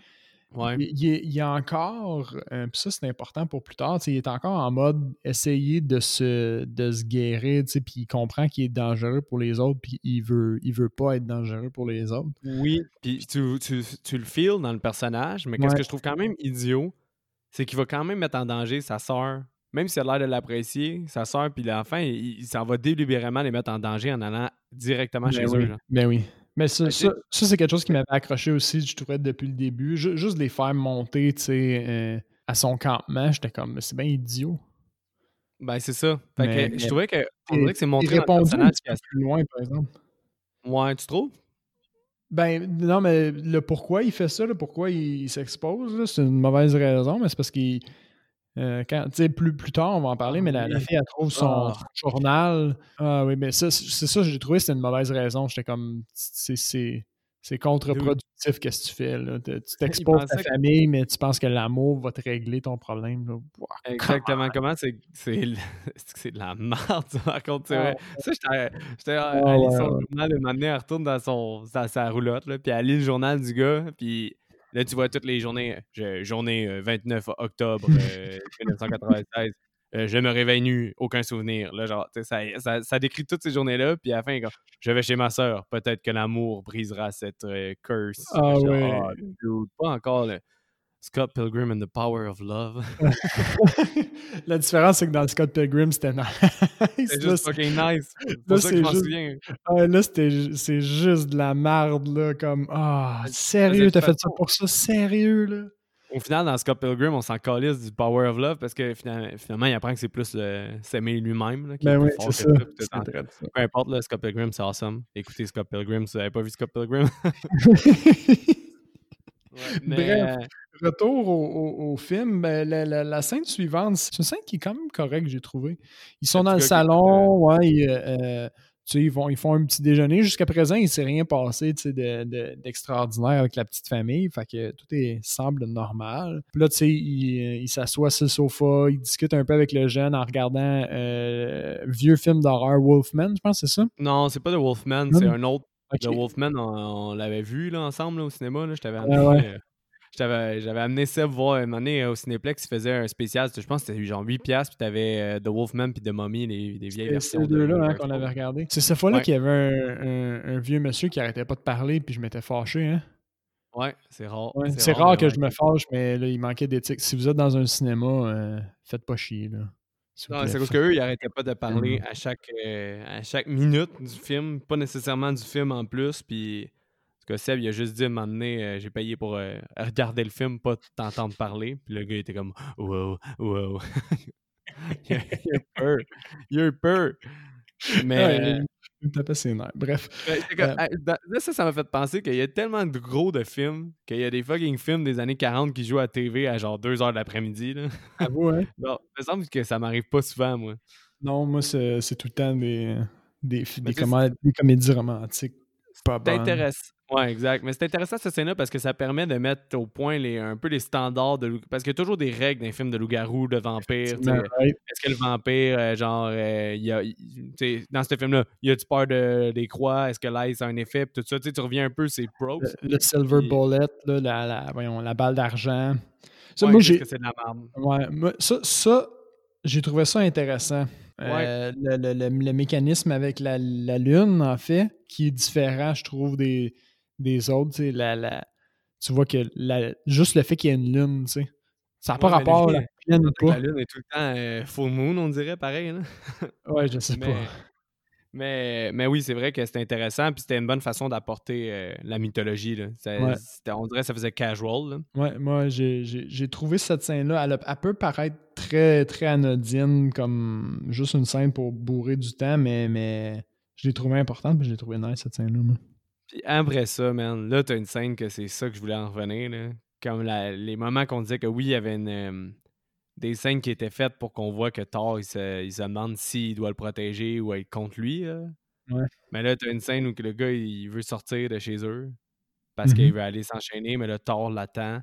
Ouais. il, il est, il est encore, euh, puis ça c'est important pour plus tard, il est encore en mode essayer de se, de se guérir, puis il comprend qu'il est dangereux pour les autres, puis il veut, il veut pas être dangereux pour les autres. Oui. Puis tu, tu, tu le feels dans le personnage, mais qu'est-ce Ouais. que je trouve quand même idiot, c'est qu'il va quand même mettre en danger sa sœur. Même s'il a l'air de l'apprécier, sa sœur puis l'enfant, il, il s'en va délibérément les mettre en danger en allant directement chez Ben eux. oui. là. Ben oui. Mais ça, Ben, ça, ça, c'est quelque chose qui m'avait accroché aussi, je trouvais, depuis le début. Ju- juste les faire monter, tu sais, euh, à son campement, j'étais comme, mais c'est bien idiot. Ben c'est ça. Fait Mais- que je trouvais que on dirait que c'est montré dans personnage. plus loin, par exemple. Ouais, tu trouves? Ben, non, mais le pourquoi il fait ça, le pourquoi il, il s'expose, c'est une mauvaise raison, mais c'est parce qu'il. Euh, quand, plus, plus tard, on va en parler, mais la, fille, elle trouve son Ah. journal. Ah oui, mais ça, c'est ça, j'ai trouvé que c'était une mauvaise raison. J'étais comme. C'est contre-productif, qu'est-ce que tu fais, là? Tu t'exposes ta que- famille, mais tu penses que l'amour va te régler ton problème, là. Exactement. Comment c'est c'est de la merde, par contre, vrai? Ça, j'étais à, à lire son journal, et donné, elle retourne dans, son, dans sa roulotte, là, puis elle lit le journal du gars, puis là, tu vois toutes les journées. Je- journée euh, 29 octobre euh, 1996. euh, je me réveille nu, aucun souvenir. Là, genre, ça, ça, ça décrit toutes ces journées-là, puis à la fin, comme, je vais chez ma soeur. Peut-être que l'amour brisera cette euh, curse. Ah, Genre, ouais. ah, dude, pas encore le Scott Pilgrim and the Power of Love. La différence, c'est que dans Scott Pilgrim, c'était nice. C'est Là, juste fucking nice. C'est là, pour ça que je c'est m'en juste- souviens. Ah, là, c'était c'est juste de la merde, là, comme... Ah, Mais- sérieux, t'as fait ça pour ça? Sérieux, là? Au final, dans Scott Pilgrim, on s'en calisse du Power of Love parce que finalement, finalement il apprend que c'est plus le- s'aimer lui-même. là, qui est Ben plus oui, c'est ça. ça. Peu importe, là, Scott Pilgrim, c'est awesome. Écoutez Scott Pilgrim, si vous n'avez pas vu Scott Pilgrim. mais, Bref. euh, Retour au, au- au film, ben, la, la- la scène suivante, c'est une scène qui est quand même correcte, j'ai trouvé. Ils sont dans le salon, ouais, ils, euh, euh, tu sais, ils, vont, ils font un petit déjeuner. Jusqu'à présent, il ne s'est rien passé tu sais, de- de- d'extraordinaire avec la petite famille. Fait que tout est, semble normal. Puis là, tu sais, il, euh, il s'assoit sur le sofa, il discute un peu avec le jeune en regardant euh, vieux film d'horreur Wolfman, je pense, c'est ça? non, c'est pas The Wolfman, c'est un autre. Ok. The Wolfman, on, on l'avait vu là, ensemble là, au cinéma. Là, je t'avais Ouais, amené. ouais. euh, je t'avais- J'avais amené Seb voir un moment donné euh, au Cinéplex, il faisait un spécial, je pense que c'était genre 8$, puis t'avais euh, The Wolfman puis The Mummy, les, les vieilles C'est versions. ces de- deux-là hein, qu'on avait regardé. C'est cette fois-là Ouais. qu'il y avait un, un- un vieux monsieur qui arrêtait pas de parler, puis je m'étais fâché. Hein? Ouais, c'est rare. Ouais, c'est rare, que ouais. je me fâche, mais là, il manquait d'éthique. Si vous êtes dans un cinéma, euh, faites pas chier. Là. Non, c'est parce qu'eux, ils arrêtaient pas de parler à chaque, euh, à chaque minute du film, pas nécessairement du film en plus. Puis, en tout cas, Seb, il a juste dit donné, euh, j'ai payé pour euh, regarder le film, pas t'entendre parler. Puis le gars était comme, wow, wow. il, a, il a eu peur. Il a eu peur. Mais. Ouais, me tapait ses nerfs. Bref. ben, Euh, ah, dans- là, ça, ça m'a fait penser qu'il y a tellement de gros de films qu'il y a des fucking films des années 40 qui jouent à TV à genre 2 heures de l'après-midi. À vous, hein? Il me semble que ça m'arrive pas souvent, moi. Non, moi, c'est tout le temps des, des, des, comé- comédies romantiques. pas bonne. intéressant. Ouais, exact. Mais c'est intéressant cette scène-là parce que ça permet de mettre au point les, un peu les standards de Parce qu'il y a toujours des règles dans les films de loup-garou, de vampire. Est-ce que le vampire, euh, genre, euh, il y a, dans ce film-là, il y a du peur de, des croix? Est-ce que l'ice a un effet? Tout ça, tu reviens un peu, c'est pro. Le, silver bullet, là, la, la, voyons, la balle d'argent. Ça, moi, j'ai. c'est de la merde. Ouais, ça, ça j'ai trouvé ça intéressant. Euh, le, mécanisme avec la, Lune, en fait, qui est différent, je trouve, des, des autres. La, la, tu vois que juste le fait qu'il y ait une Lune, ça n'a pas rapport à la Lune pas. La Lune est tout le temps euh, full moon, on dirait, pareil. Là. ouais, je sais pas. Mais, mais oui, c'est vrai que c'était intéressant, puis c'était une bonne façon d'apporter euh, la mythologie. Là. On dirait que ça faisait casual. Ouais, moi, j'ai trouvé cette scène-là, elle, elle, peut paraître très, très anodine, comme juste une scène pour bourrer du temps, mais, mais je l'ai trouvée importante, puis je l'ai trouvée nice, cette scène-là. Puis après ça, man, là, t'as une scène que c'est ça que je voulais en revenir. Là. Comme les moments qu'on disait que oui, il y avait une, euh, des scènes qui étaient faites pour qu'on voit que Thor, il se, il se demande s'il doit le protéger ou être contre lui. Mais là, t'as une scène où le gars, il veut sortir de chez eux parce qu'il mm-hmm. veut aller s'enchaîner, mais le Thor l'attend.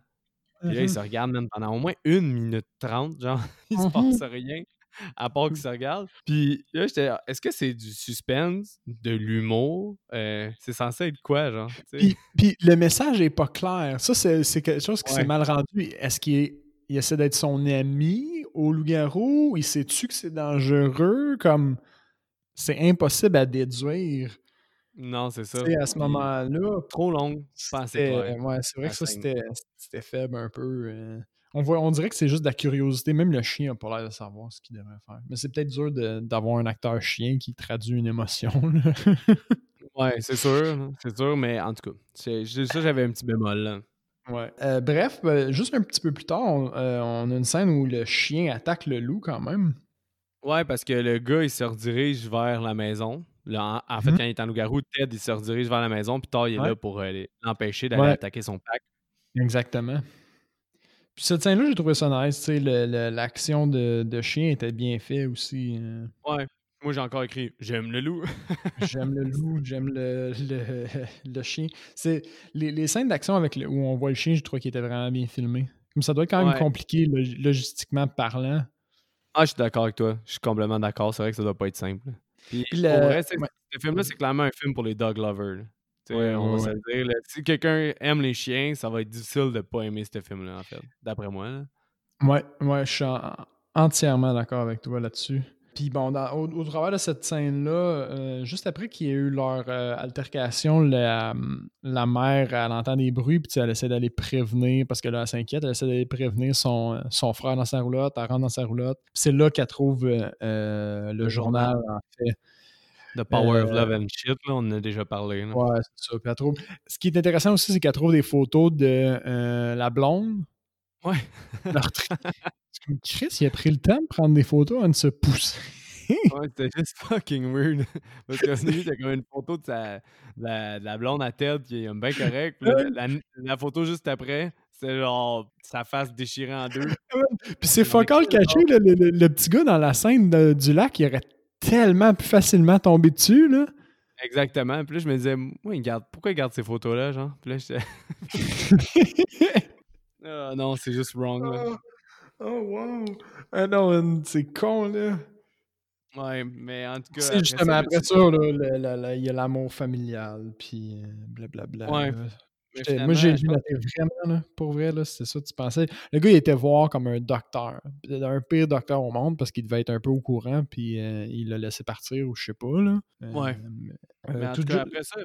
Puis là, il mm-hmm. se regarde même pendant au moins une minute trente, genre, il se passe mm-hmm. rien à part qu'il se regarde. Puis là, j'étais est-ce que c'est du suspense, de l'humour? Euh, c'est censé être quoi, genre? Puis, puis, le message est pas clair. Ça, c'est quelque chose qui s'est mal rendu. Est-ce qu'il est il essaie d'être son ami au loup-garou? Il sait-tu que c'est dangereux? Comme, c'est impossible à déduire. Non, c'est ça. à ce moment-là. Trop long. C'était, ouais, c'est vrai que ça, c'était, faible un peu. Euh. On, voit, on dirait que c'est juste de la curiosité. Même le chien n'a pas l'air de savoir ce qu'il devrait faire. Mais c'est peut-être dur d'avoir un acteur chien qui traduit une émotion. ouais, c'est sûr. C'est sûr, mais en tout cas, ça, j'avais un petit bémol. Là. Ouais. Euh, bref, ben, juste un petit peu plus tard, euh, on, a une scène où le chien attaque le loup quand même. Ouais, parce que le gars, il se redirige vers la maison. Là, en, fait, mhm. quand il est en loup-garou, Ted, il se redirige vers la maison, puis Thor, il est là pour euh, l'empêcher d'aller attaquer son pack. Exactement. Puis cette scène-là, j'ai trouvé ça nice. L'action de, de, chien était bien faite aussi. Ouais. Moi, j'ai encore écrit J'aime le loup. j'aime le loup, j'aime le, le, chien. C'est les, les scènes d'action avec le, où on voit le chien, je trouve qu'il était vraiment bien filmé. Comme ça doit être quand même compliqué logistiquement parlant. Ah, je suis d'accord avec toi. Je suis complètement d'accord. C'est vrai que ça doit pas être simple. Puis, le... vrai, ce film-là, c'est clairement un film pour les dog lovers. On va se dire. Si quelqu'un aime les chiens, ça va être difficile de pas aimer ce film-là, en fait. D'après moi. Ouais, ouais, je suis entièrement d'accord avec toi là-dessus. Puis bon, au, travers de cette scène-là, euh, juste après qu'il y ait eu leur euh, altercation, la, la, mère, elle entend des bruits, puis elle essaie d'aller prévenir, parce que là, elle s'inquiète, elle essaie d'aller prévenir son, son frère dans sa roulotte, elle rentre dans sa roulotte. C'est là qu'elle trouve euh, le, journal, en fait. The Power of Love and Shit, là, on en a déjà parlé. Ouais, c'est ça. Puis elle trouve... Ce qui est intéressant aussi, c'est qu'elle trouve des photos de la blonde. Ouais. Chris, il a pris le temps de prendre des photos avant de se pousser. ouais, c'était juste fucking weird. Parce qu'au début, t'as comme une photo de, sa, de, la, blonde à tête qui est bien correcte. La, la, photo juste après, c'est genre sa face déchirée en deux. Puis c'est fucking caché, le, le, petit gars dans la scène du lac, il aurait tellement plus facilement tombé dessus, là. Exactement. Puis là, je me disais, moi, il garde, pourquoi il garde ces photos-là, genre? Puis là, j'étais. oh, non, c'est juste wrong, là. Ah. Oh, wow! Ah non, c'est con, là. Ouais, mais en tout cas. C'est justement après ça, là, il y a l'amour familial, puis euh, blablabla. Ouais. Moi, j'ai vraiment, là, pour vrai, c'est ça que tu pensais. Le gars, il était voir comme un docteur. Un pire docteur au monde parce qu'il devait être un peu au courant, puis euh, il l'a laissé partir ou je sais pas, là. ouais. Euh, mais en tout, cas, après ça,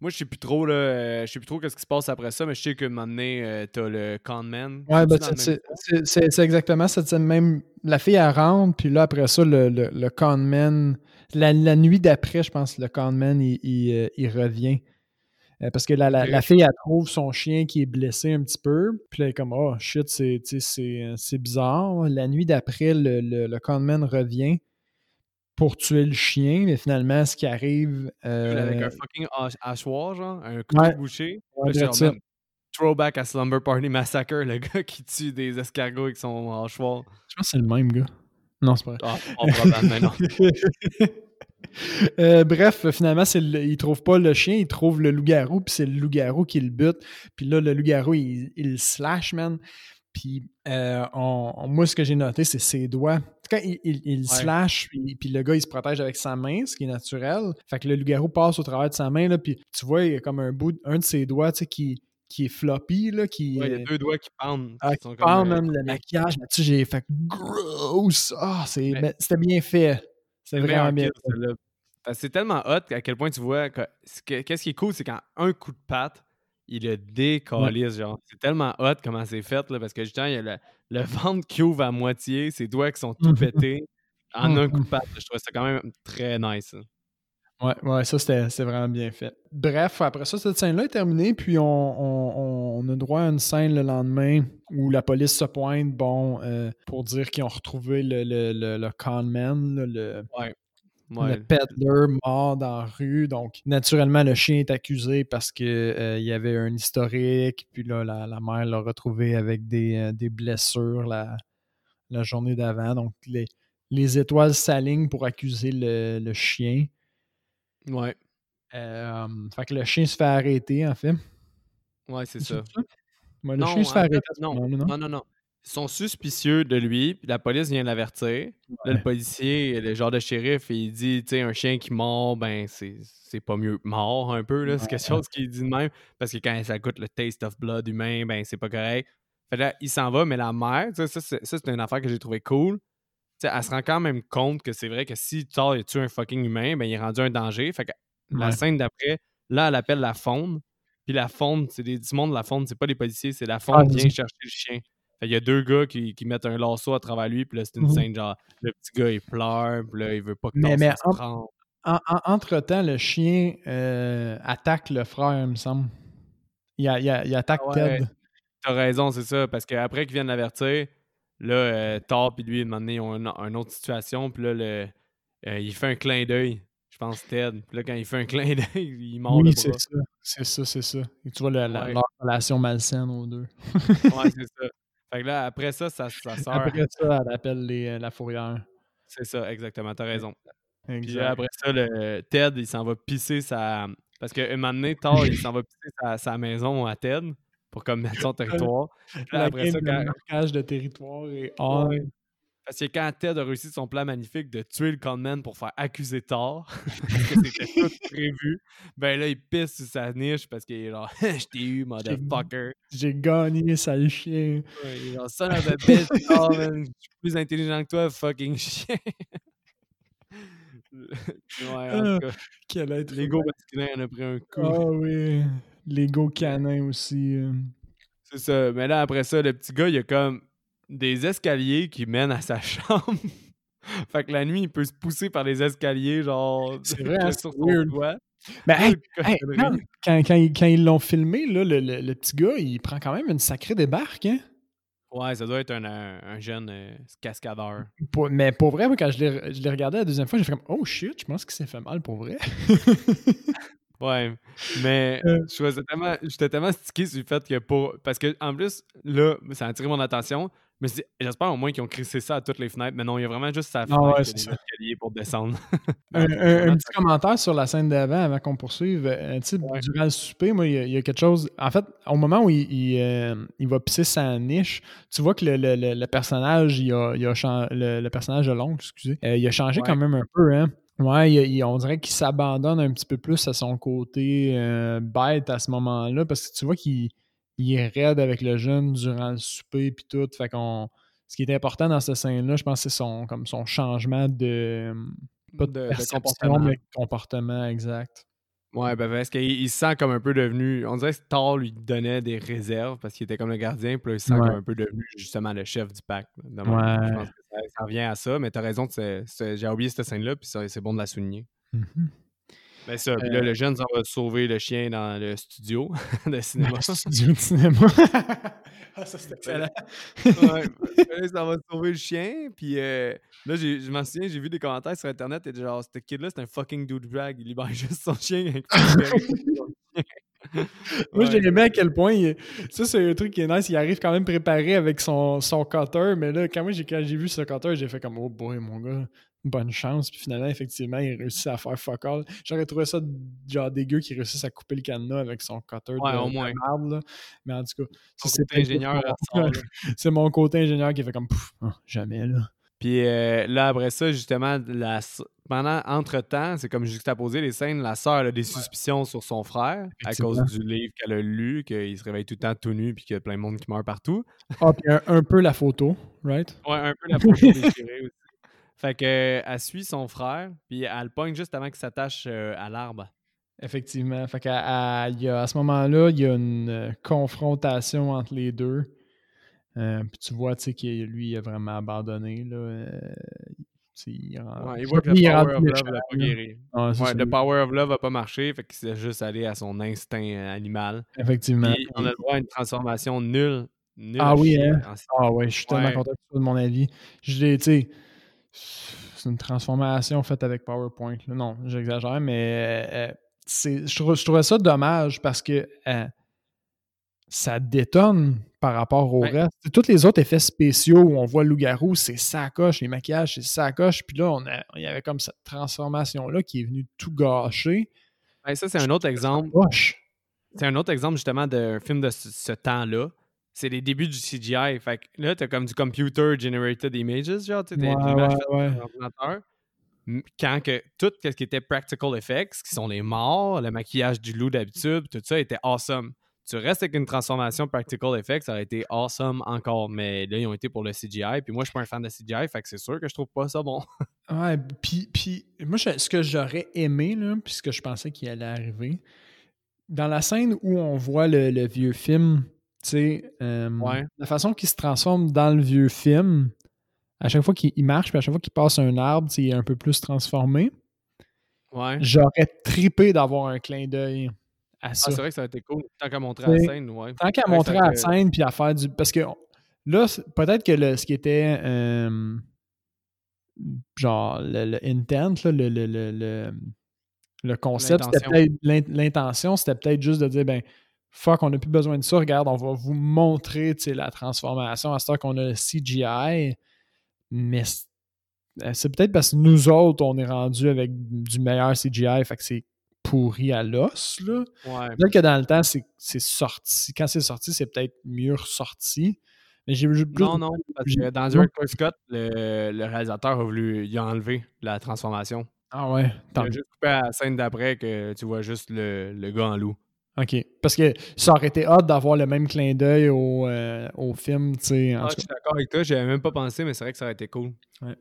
moi, je sais plus trop, là, euh, je sais plus trop qu'est-ce qui se passe après ça, mais je sais que euh, t'as le conman. Ouais, ben, c'est exactement cette même. La fille, elle rentre, puis là, après ça, le, le, le conman. La, la nuit d'après, je pense, le conman, il, il, euh, il revient. Parce que la, la, fille, elle trouve son chien qui est blessé un petit peu. Puis là, elle est comme, oh shit, c'est bizarre. La nuit d'après, le, le, le conman revient pour tuer le chien, mais finalement, ce qui arrive. Euh... Avec un fucking hachoir, genre, un couteau ouais. bouché. Ouais, genre, throwback à Slumber Party Massacre, le gars qui tue des escargots avec son hachoir. Je pense que c'est le même gars. Non, c'est pas vrai. Ah, oh, probablement, non. Euh, bref, finalement, le, il trouve pas le chien, il trouve le loup-garou, puis c'est le loup-garou qui le bute. Puis là, le loup-garou, il, il slash, man. Puis euh, moi, ce que j'ai noté, c'est ses doigts. Quand il, il, slash, puis, le gars, il se protège avec sa main, ce qui est naturel. Fait que le loup-garou passe au travers de sa main, là, puis tu vois, il y a comme un bout, un de ses doigts, tu sais, qui, qui est floppy, là, qui... Ouais, il y a deux doigts qui pendent. Ah, qui pendent, même, le maquillage. Mais tu sais, j'ai fait gross! Ah, c'était bien fait. C'était vraiment bien. C'est tellement hot à quel point tu vois... Qu'est-ce qui est cool, c'est quand un coup de patte, il le décalisse, genre. C'est tellement hot comment c'est fait, là, parce que justement, il y a le, le, ventre qui ouvre à moitié, ses doigts qui sont tout pétés en un coup de patte. Je trouvais ça quand même très nice. Ouais, ouais, ça c'était vraiment bien fait. Bref, après ça, cette scène-là est terminée, puis on, on, a droit à une scène le lendemain où la police se pointe, bon, euh, pour dire qu'ils ont retrouvé le, le, le, le conman, le, ouais. Le peddler mort dans la rue. Donc, naturellement, le chien est accusé parce qu'il euh, y avait un historique. Puis là, la, mère l'a retrouvé avec des, euh, blessures la, la journée d'avant. Donc, les, les étoiles s'alignent pour accuser le, chien. Ouais. Euh, fait que le chien se fait arrêter, en fait. Ouais, c'est ça. le chien se fait arrêter. non, non, non, non. Ils sont suspicieux de lui, puis la police vient l'avertir. Là, le policier, le genre de shérif, il dit, tu sais, un chien qui mord, ben, c'est pas mieux mort un peu, là. C'est quelque chose qu'il dit de même, parce que quand ça goûte le taste of blood humain, ben, c'est pas correct. Fait là, il s'en va, mais la mère, ça, c'est une affaire que j'ai trouvé cool. Elle se rend quand même compte que c'est vrai que si Thor tue un fucking humain, ben, il est rendu un danger. Fait que la scène d'après, là, elle appelle la faune. Puis la faune, c'est des, du monde, la faune, c'est pas les policiers, c'est la faune ah, qui vient chercher le chien. Il y a deux gars qui, qui, mettent un lasso à travers lui, puis là, c'est une mhm. scène genre, le petit gars, il pleure, puis là, il veut pas que mais, mais en, Entre-temps, le chien euh, attaque le frère, il me semble. Il, il, attaque ah Ted. T'as raison, c'est ça, parce qu'après qu'ils viennent l'avertir, là, euh, Thor et lui, un ils ont une, autre situation, puis là, le, euh, il fait un clin d'œil je pense Ted. Puis là, quand il fait un clin d'œil, il mord oui, c'est ça. C'est ça, c'est ça. Et tu vois la, la, leur relation malsaine aux deux. ouais, c'est ça. Fait que là, après ça, ça, ça sort. Après ça, elle appelle les, euh, la fourrière. C'est ça, exactement. T'as raison. Puis après ça, le Ted, il s'en va pisser sa. Parce qu'un moment donné, Thor, il s'en va pisser sa, sa, maison à Ted pour comme mettre son territoire. là, après ça, quand. Le de territoire et parce que quand Ted a réussi son plan magnifique de tuer le conman pour faire accuser Thor, parce que c'était tout prévu, ben là, il pisse sur sa niche parce qu'il est genre, je t'ai eu, motherfucker. J'ai gagné, sale chien. Ouais, il est genre, son of a bitch, Thor, man. Je suis plus intelligent que toi, fucking chien. ouais, en tout cas. Quel être. L'ego masculin en a pris un coup. Ah oui. L'ego canin aussi. Euh. C'est ça. Mais là, après ça, le petit gars, il a comme des escaliers qui mènent à sa chambre. fait que la nuit, il peut se pousser par les escaliers, genre, c'est vrai, hein, sur son doigt. Ben, quand, quand, ils l'ont filmé, là, le, le, petit gars, il prend quand même une sacrée débarque, hein? Ouais, ça doit être un, un, jeune euh, cascadeur. mais pour vrai, moi, quand je l'ai regardé la deuxième fois, j'ai fait comme Oh shit, je pense qu'il s'est fait mal pour vrai. ouais, mais euh. j'étais tellement, stické sur le fait que pour. Parce que en plus, là, ça a attiré mon attention. Mais j'espère au moins qu'ils ont crissé ça à toutes les fenêtres. Mais non, il y a vraiment juste sa fenêtre ah des escaliers pour descendre. un, petit commentaire sur la scène d'avant avant qu'on poursuive. Un euh, type, Durant le souper, moi, il y, a, quelque chose. En fait, au moment où il, euh, il, va pisser sa niche, tu vois que le, le, le personnage, il a, il a le, personnage de l'oncle, excusez, euh, il a changé quand même un peu, hein. Ouais, on dirait qu'il s'abandonne un petit peu plus à son côté bête à ce moment-là, parce que tu vois qu'il il est raide avec le jeune durant le souper puis tout. Fait qu'on. Ce qui est important dans cette scène-là, je pense, c'est son, comme son changement de. Pas de, comportement. mais de comportement exact. Ouais, ben parce qu'il se sent comme un peu devenu. On dirait que Thor lui donnait des réserves parce qu'il était comme le gardien, puis là, il se sent comme un peu devenu justement le chef du pack. Ouais. Je pense que ça, revient à ça, mais t'as raison, j'ai oublié cette scène-là, puis c'est bon de la souligner. Mm-hmm. Ben ça, puis là, euh. le jeune, ça va sauver le chien dans le studio de cinéma. Le studio de cinéma. ah, ça, c'était excellent. ouais, ça va sauver le chien, puis euh, là, je m'en souviens, j'ai vu des commentaires sur Internet, et genre, ce kid-là, c'est un fucking douchebag, il libère juste son chien. Moi, j'ai aimé à quel point. Ça, c'est un truc qui est nice. Il arrive quand même préparé avec son, son cutter. Mais là, quand, moi, j'ai, quand j'ai vu ce cutter, j'ai fait comme Oh boy, mon gars, bonne chance. Puis finalement, effectivement, il réussit à faire fuck all. J'aurais trouvé ça genre dégueu qu'il réussisse à couper le cadenas avec son cutter ouais, de, au moins. là. Mais en tout cas, c'est, ingénieur. c'est mon côté ingénieur qui fait comme oh, jamais là. Puis euh, là, après ça, justement, la, pendant entre-temps, c'est comme juxtaposer les scènes, la sœur a des suspicions sur son frère à cause du livre qu'elle a lu, qu'il se réveille tout le temps tout nu puis qu'il y a plein de monde qui meurt partout. Ah, puis un, peu la photo, right? Ouais, un peu la photo déchirée aussi. Fait que, elle suit son frère, puis elle pogne juste avant qu'il s'attache euh, à l'arbre. Effectivement. Fait qu'à à, ce moment-là, il y a une euh, confrontation entre les deux. Euh, puis tu vois, tu sais, qu'il lui, il a vraiment abandonné. Là. Euh, il, ouais, il voit que le Power of Love n'a pas guéri. ouais, le Power of Love n'a pas marché, fait qu'il s'est juste allé à son instinct animal. Effectivement. Puis on a le droit à une transformation nulle. nulle ah oui, hein? Ah ouais, je suis tellement content de mon avis. Je l'ai, tu sais, c'est une transformation faite avec PowerPoint. Non, j'exagère, mais c'est, je, trouvais ça dommage parce que ça détonne par rapport au reste. Tous les autres effets spéciaux où on voit le loup-garou, c'est sacoche, les maquillages, c'est sacoche. Puis là, on il y avait comme cette transformation-là qui est venue tout gâcher. ça, c'est un autre exemple. C'est un autre exemple justement d'un film de ce, temps-là. C'est les débuts du CGI. Fait que là, t'as comme du computer generated images, genre, tu ouais, ouais, ordinateur. Quand que tout ce qui était practical effects, qui sont les morts, le maquillage du loup d'habitude, tout ça était awesome tu restes avec une transformation Practical Effects, ça aurait été awesome encore. Mais là, ils ont été pour le CGI. Puis moi, je suis pas un fan de CGI, fait que c'est sûr que je trouve pas ça bon. ouais, puis, puis moi, ce que j'aurais aimé, là, puis ce que je pensais qu'il allait arriver, dans la scène où on voit le, vieux film, sais, euh, la façon qu'il se transforme dans le vieux film, à chaque fois qu'il marche, puis à chaque fois qu'il passe un arbre, il est un peu plus transformé. Ouais. J'aurais tripé d'avoir un clin d'œil ah, c'est vrai que ça a été cool. Tant qu'à montrer à la scène, ouais. Tant qu'à montrer à la scène puis à faire du. Parce que là, peut-être que le, ce qui était. Euh, genre, le, intent, le, le, le, concept, c'était peut-être l'intention, c'était peut-être juste de dire, ben, fuck, on n'a plus besoin de ça. Regarde, on va vous montrer la transformation à ce qu'on a le CGI. Mais c'est peut-être parce que nous autres, on est rendu avec du meilleur CGI. Fait que c'est pourri à l'os. Là. Peut-être que dans le temps, c'est sorti. Quand c'est sorti, c'est peut-être mieux ressorti. Mais j'ai Non, non, parce que dans Director Scott, le, le, réalisateur a voulu y enlever la transformation. Ah ouais. Il a juste coupé à la scène d'après que tu vois juste le, le, gars en loup. OK. Parce que ça aurait été hâte d'avoir le même clin d'œil au, euh, au, film, tu sais. Ah, je suis d'accord avec toi, j'avais même pas pensé, mais c'est vrai que ça aurait été cool. Ouais.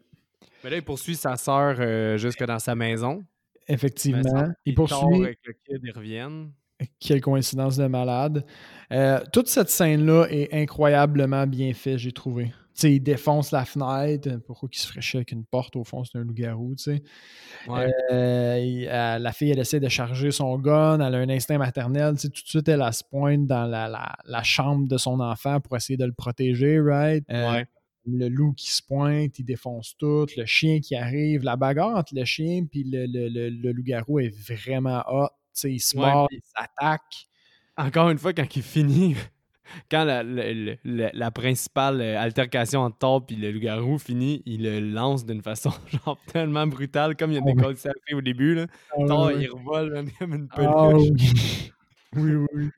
Mais là, il poursuit sa sœur euh, jusque dans sa maison. Effectivement. Il poursuit. Avec le kid, ils reviennent. Quelle coïncidence de malade. Euh, toute cette scène-là est incroyablement bien faite, j'ai trouvé. Sais, il défonce la fenêtre. Pourquoi qu'il se ferait avec une porte au fond? C'est un loup-garou, tu sais. Euh, euh, la fille, elle essaie de charger son gun. Elle a un instinct maternel. tout de suite, elle, se pointe dans la, la, chambre de son enfant pour essayer de le protéger, right? ouais le loup qui se pointe, il défonce tout, le chien qui arrive, la bagarre entre le chien et le, loup-garou est vraiment hot. il se mord, il s'attaque. Encore une fois, quand il finit, quand la, principale euh, altercation entre Thor et le loup-garou finit, il le lance d'une façon genre tellement brutale, comme il y a des oh, au début. Là. Ah Thor, il revole comme une peluche. oui, oui, oui.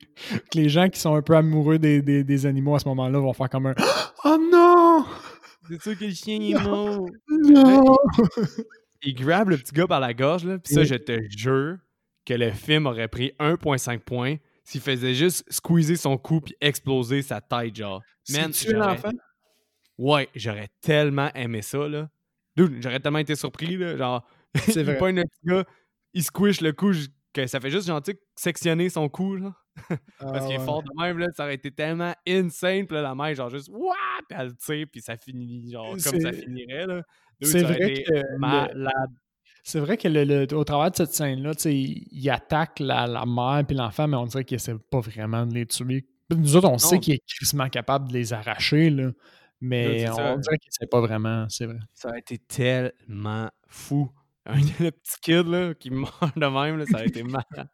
les gens qui sont un peu amoureux des, des animaux à ce moment-là vont faire comme un Oh non! C'est sûr que le chien est mort. Non! Il grabe le petit gars par la gorge, là. Puis ça, je te jure que le film aurait pris 1,5 points s'il faisait juste squeezer son cou puis exploser sa tête, genre. Man, tu l'enfant? Ouais, j'aurais tellement aimé ça, là. j'aurais tellement été surpris, là. Genre, c'est pas un petit gars, il squish le cou, que ça fait juste gentil sectionner son cou, là. Parce qu'il est ah fort de même, là, ça aurait été tellement insane, puis là, la mère, genre juste, wouah, puis elle tire, puis ça finit, genre, comme ça finirait, là. C'est vrai que. Malade. C'est vrai que le, au travers de cette scène-là, il, il attaque la, la mère puis l'enfant, mais on dirait qu'il essaie pas vraiment de les tuer. Nous autres, on sait qu'il est crissement capable de les arracher, là, mais on dirait qu'il sait pas vraiment, c'est vrai. Ça a été tellement fou. le petit kid là, qui meurt de même, là, ça a été malade.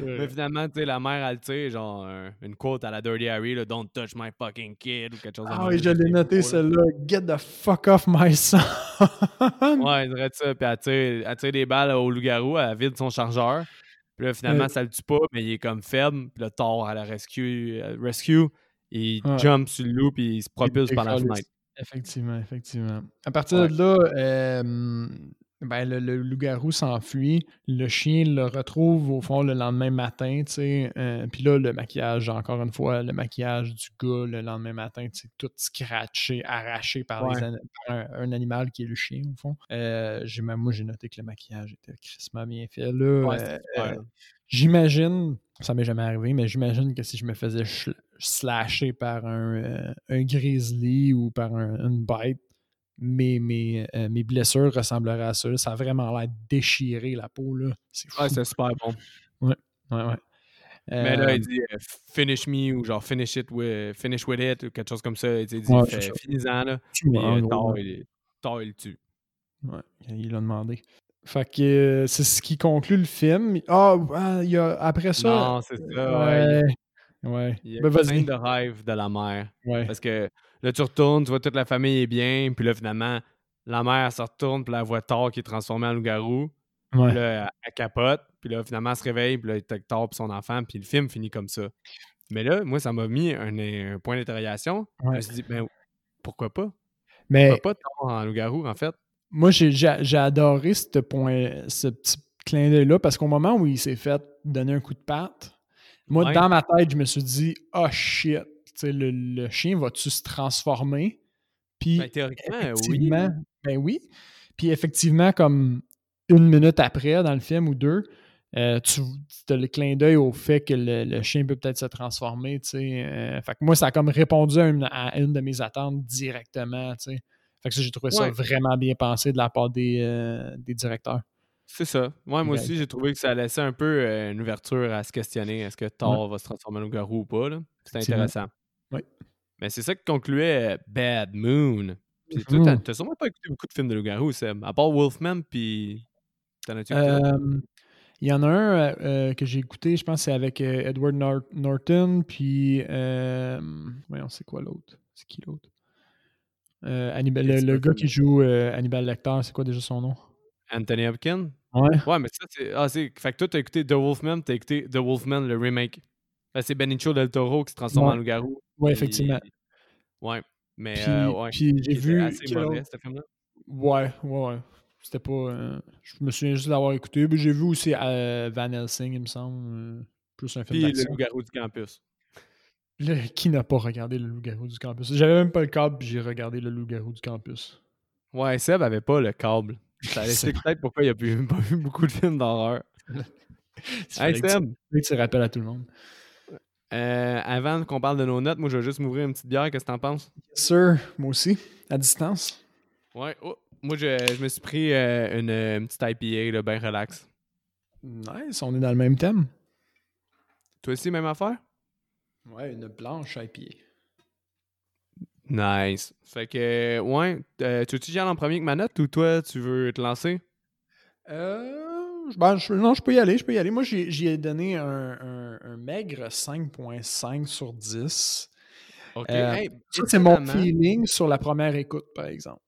Mais finalement, tu sais, la mère, elle tire, genre, une quote à la Dirty Harry, là, Don't touch my fucking kid, ou quelque chose Ah oui, je l'ai noté, celle-là. Get the fuck off my son. ouais, il dirait ça. Puis elle tire, elle tire des balles au loup-garou, elle vide son chargeur. Puis là, finalement, ça le tue pas, mais il est comme faible. Puis le Thor, à la rescue, euh, rescue il jump sur le loup, puis il se propulse par la fenêtre. Effectivement, effectivement. À partir de là, euh, ben, le, loup-garou s'enfuit. Le chien le retrouve au fond le lendemain matin, tu sais. Euh, puis là, le maquillage, encore une fois, le maquillage du gars le lendemain matin, tu sais, tout scratché, arraché par, un, animal qui est le chien, au fond. Euh, moi, j'ai noté que le maquillage était crissement bien fait. Là, euh, j'imagine, ça m'est jamais arrivé, mais j'imagine que si je me faisais slasher par un, un grizzly ou par une bête, mes, mes, euh, mes, blessures ressembleraient à ça. Ça a vraiment l'air déchiré la peau. Là. C'est Ouais, c'est super bon. Ouais, ouais, ouais. Mais là, il euh, dit euh, finish me ou genre finish it with, finish with it ou quelque chose comme ça. Il dit ouais, finis-en là. Puis euh, Thor, il, tue. Ouais, il l'a demandé. Fait que c'est ce qui conclut le film. Ah, oh, il y a, après ça. Non, c'est ça. Ouais. ouais. Il y a ben, de rêve de la mère. Ouais. Parce que Là, tu retournes, tu vois toute la famille est bien, puis là, finalement, la mère, elle se retourne, puis la voit Thor qui est transformé en loup-garou. Puis là, elle, capote, puis là, finalement, elle se réveille, puis là, il Thor et son enfant, puis le film finit comme ça. Mais là, moi, ça m'a mis un, point d'interrogation. Je me suis dit, ben, pourquoi pas? Mais... Pourquoi pas Thor en loup-garou, en fait? Moi, j'ai adoré ce point, ce petit clin d'œil-là, parce qu'au moment où il s'est fait donner un coup de patte, moi, dans ma tête, je me suis dit, oh shit, le, le, chien va-tu se transformer? Puis, ben, théoriquement, oui. Ben oui. Puis effectivement, comme une minute après, dans le film ou deux, euh, tu as le clin d'œil au fait que le, chien peut peut-être se transformer. Euh, fait que moi, ça a comme répondu à une, de mes attentes directement. Fait que j'ai trouvé ça vraiment bien pensé de la part des, euh, des directeurs. C'est ça. moi aussi, j'ai trouvé que ça laissait un peu une ouverture à se questionner. Est-ce que Thor va se transformer en garou ou pas? C'est intéressant. Oui. Mais c'est ça qui concluait euh, Bad Moon. Puis toi, t'as sûrement pas écouté beaucoup de films de loup-garou, Seb. À part Wolfman, puis. T'en as-tu écouté? Il y en a un euh, euh, que j'ai écouté, je pense c'est avec Edward Norton, puis. voyons, c'est quoi l'autre? C'est qui l'autre? Le, gars qui joue Hannibal Lecter, c'est quoi déjà son nom? Anthony Hopkins? Ouais. Ouais, mais ça, c'est. Ah, c'est. Fait que toi, t'as écouté The Wolfman, t'as écouté The Wolfman, le remake. C'est Benicio del Toro qui se transforme en loup-garou. Oui, effectivement. Ouais. Mais puis, euh, ouais. Puis j'ai vu. assez mauvais, ce film-là. Ouais, ouais, ouais. C'était pas. Euh, je me souviens juste d'avoir écouté. Mais j'ai vu aussi euh, Van Helsing, il me semble. plus un film Puis Le Loup-garou du campus. qui n'a pas regardé Le Loup-garou du campus? J'avais même pas le câble, puis j'ai regardé Le Loup-garou du campus. Ouais, Seb avait pas le câble. Ça laissé peut-être pourquoi il a pas vu beaucoup de films d'horreur. hey, Seb! Tu, tu rappelles à tout le monde. Euh, avant qu'on parle de nos notes, moi, je vais juste m'ouvrir une petite bière. Qu'est-ce que t'en penses? Sir, moi aussi, à distance. Ouais. Oh, moi, je, me suis pris euh, une, petite IPA, bien relax. Nice, on est dans le même thème. Toi aussi, même affaire? Ouais, une blanche IPA. Nice. Fait que, ouais, euh, tu veux-tu y aller en premier avec ma note ou toi, tu veux te lancer? Euh. Ben, non, je peux y aller, je peux y aller. Moi, j'y ai donné un, maigre 5.5 sur 10. OK. Euh, ça, c'est mon feeling sur la première écoute, par exemple.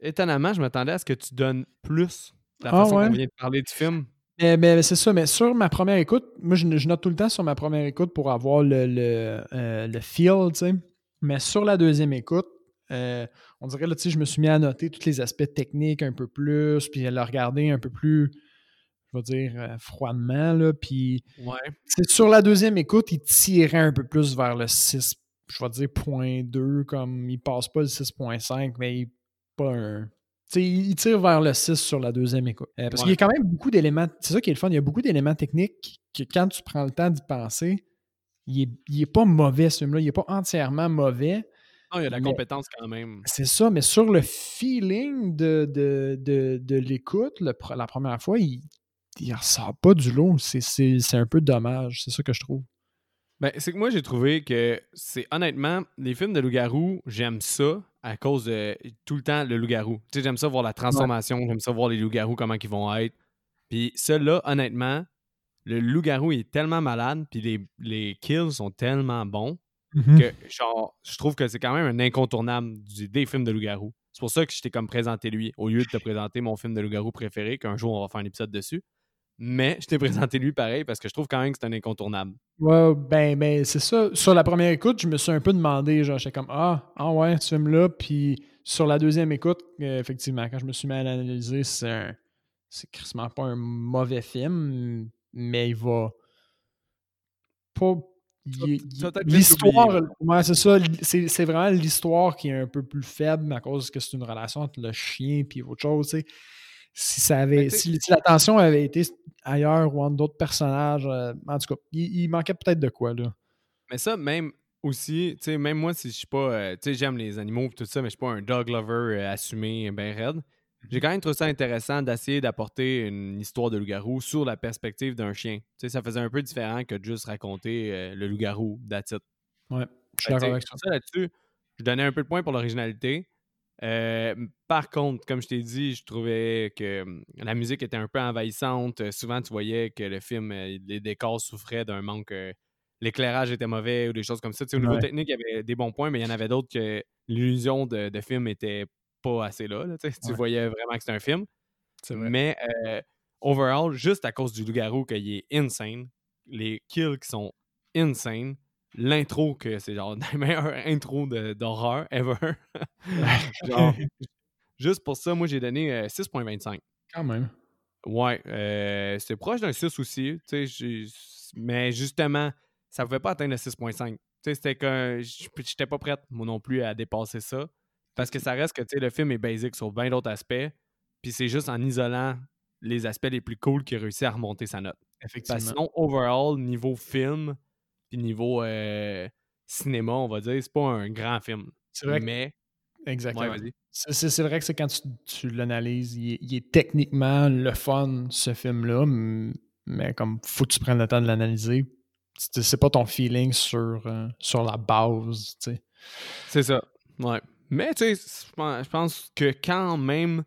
Étonnamment, je m'attendais à ce que tu donnes plus la ah, façon qu'on vient de parler du film. Mais, c'est ça, mais sur ma première écoute, moi, je, note tout le temps sur ma première écoute pour avoir le, le, euh, le feel, tu sais. Mais sur la deuxième écoute, euh, on dirait, là, tu sais, je me suis mis à noter tous les aspects techniques un peu plus, puis à le regarder un peu plus je vais dire, euh, froidement. Là, puis c'est sur la deuxième écoute, il tirait un peu plus vers le 6, je vais dire, point 2, comme il passe pas le 6.5, mais il pas un. il tire vers le 6 sur la deuxième écoute. Euh, parce qu'il y a quand même beaucoup d'éléments. C'est ça qui est le fun. Il y a beaucoup d'éléments techniques que quand tu prends le temps d'y penser, il est, pas mauvais ce film-là. Il est pas entièrement mauvais. Non, il y a de la compétence quand même. C'est ça, mais sur le feeling de, de, de, l'écoute, la première fois, il il ressort pas du lot. C'est un peu dommage. C'est ça que je trouve. Ben, c'est que moi, j'ai trouvé que c'est honnêtement, les films de loup-garou, j'aime ça à cause de tout le temps le loup-garou. Tu sais, j'aime ça voir la transformation, j'aime ça voir les loups-garous, comment ils vont être. Puis ceux-là, honnêtement, le loup-garou est tellement malade, puis les, les kills sont tellement bons Mhm. que genre, je trouve que c'est quand même un incontournable du- des films de loup-garou. C'est pour ça que je t'ai comme présenté lui, au lieu de te présenter mon film de loup-garou préféré, qu'un jour on va faire un épisode dessus. Mais je t'ai présenté lui pareil parce que je trouve quand même que c'est un incontournable. Ouais, ben, ben c'est ça. Sur la première écoute, je me suis un peu demandé, genre, j'étais comme, ah, ah ouais, ce film-là. Puis sur la deuxième écoute, euh, effectivement, quand je me suis mis à l'analyser, c'est un. C'est crissement pas un mauvais film, mais il va. Pas. L'histoire, ouais, c'est ça. c'est vraiment l'histoire qui est un peu plus faible à cause que c'est une relation entre le chien et autre chose, tu sais. Si ça avait. Si, si l'attention avait été ailleurs ou entre d'autres personnages, euh, en tout cas, il, il manquait peut-être de quoi, là. Mais ça, même aussi, tu sais, même moi, si je suis pas. euh, tu sais, j'aime les animaux et tout ça, mais je suis pas un dog lover euh, assumé, ben raide. J'ai quand même trouvé ça intéressant d'essayer d'apporter une histoire de loup-garou sur la perspective d'un chien. Tu sais, ça faisait un peu différent que de juste raconter euh, le loup-garou, it. Ouais, je suis d'accord avec ça. là-dessus, je donnais un peu de points pour l'originalité. Euh, par contre, comme je t'ai dit, je trouvais que la musique était un peu envahissante. Euh, souvent, tu voyais que le film, euh, les décors souffraient d'un manque. euh, L'éclairage était mauvais ou des choses comme ça. Tu sais, au niveau Ouais. technique, il y avait des bons points, mais il y en avait d'autres que l'illusion de, de film était pas assez là. là, tu sais. Tu Ouais. voyais vraiment que c'était un film. Vrai. Mais euh, overall, juste à cause du loup-garou qu'il est insane, les kills qui sont insane, l'intro que c'est genre la meilleure intro d'horreur ever. genre, juste pour ça, moi j'ai donné euh, 6.25. Quand même. Ouais, euh, c'était proche d'un 6 aussi, tu sais, j'ai- mais justement, ça pouvait pas atteindre le 6.5. Tu sais, c'était que j'étais pas prête, moi non plus, à dépasser ça. Parce que ça reste que, tu sais, le film est basique sur bien d'autres aspects, puis c'est juste en isolant les aspects les plus cool qu'il a réussi à remonter sa note. Parce Effectivement. que sinon, overall, niveau film, niveau euh, cinéma, on va dire, c'est pas un grand film. C'est vrai que- Mais, Exactement. ouais. C'est- vrai que c'est quand tu, tu l'analyses, il, est- il est techniquement le fun, ce film-là, mais comme faut que tu prennes le temps de l'analyser. C'est pas ton feeling sur, euh, sur la base, tu sais. C'est ça. Ouais. Mais tu sais, je pense- je pense que quand même,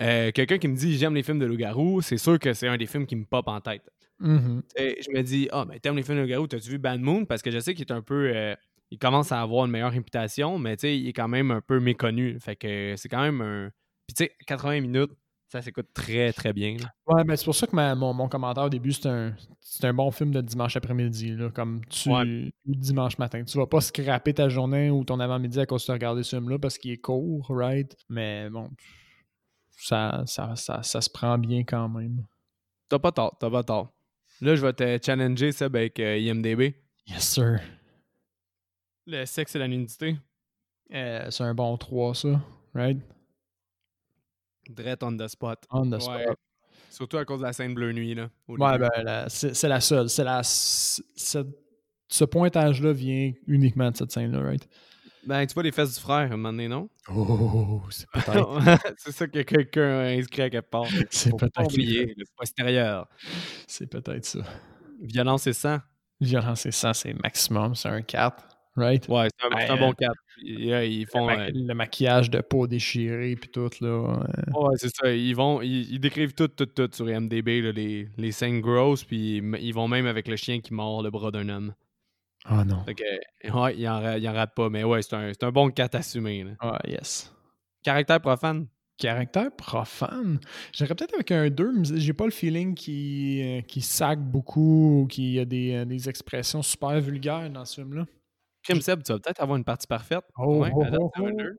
euh, quelqu'un qui me dit j'aime les films de loup-garou, c'est sûr que c'est un des films qui me pop en tête. Et je me dis, ah, mais t'aimes les films de loup-garou, t'as-tu vu Bad Moon? Parce que je sais qu'il est un peu. euh, il commence à avoir une meilleure réputation, mais tu sais, il est quand même un peu méconnu. Fait que c'est quand même un. Puis tu sais, 80 minutes, ça s'écoute très, très bien. là. Ouais, ben c'est pour ça que ma- mon, mon commentaire au début, c'est un, c'est un bon film de dimanche après-midi, comme tu. Ouais. ou dimanche matin. Tu vas pas scraper ta journée ou ton avant-midi à cause de regarder ce film-là parce qu'il est court, right? Mais bon, ça, ça, ça, ça se prend bien quand même. T'as pas tort, t'as pas tort. Là, je vais te challenger, ça, avec euh, IMDB. Yes, sir. Le sexe et la nudité. Euh, c'est un bon 3, ça, right? Direct on the spot. On the Ouais. spot. Surtout à cause de la scène bleu nuit, là. Ouais, début. ben, la- c'est c'est la seule. C'est la. c'est- ce pointage-là vient uniquement de cette scène-là, right? Ben, tu vois les fesses du frère, un moment donné, non? Oh, c'est peut-être. c'est ça que quelqu'un a inscrit à quelque part. c'est peut-être. oublier le postérieur. C'est peut-être ça. Violence et sang. Violence et sang, c'est maximum, c'est un 4, right? Ouais, c'est un, c'est un Ouais, bon 4. Ils, ils font. le, ma- euh, le maquillage de peau déchirée puis tout, là. euh, ouais, c'est ça. Ils vont. Ils, ils décrivent tout, tout, tout sur IMDB, là, les, les scènes grosses, puis ils vont même avec le chien qui mord le bras d'un homme. Oh non. Fait que, ouais, ils en, ils en ratent pas, mais ouais, c'est un, c'est un bon 4 assumé. Ah, yes. Caractère profane? Caractère profane? J'irais peut-être avec un 2, mais j'ai pas le feeling qui, euh, qui sac beaucoup ou qu'il y a des, euh, des expressions super vulgaires dans ce film-là. Crime Seb, tu vas peut-être avoir une partie parfaite. Oh, ouais, oh, oh, oh. deux.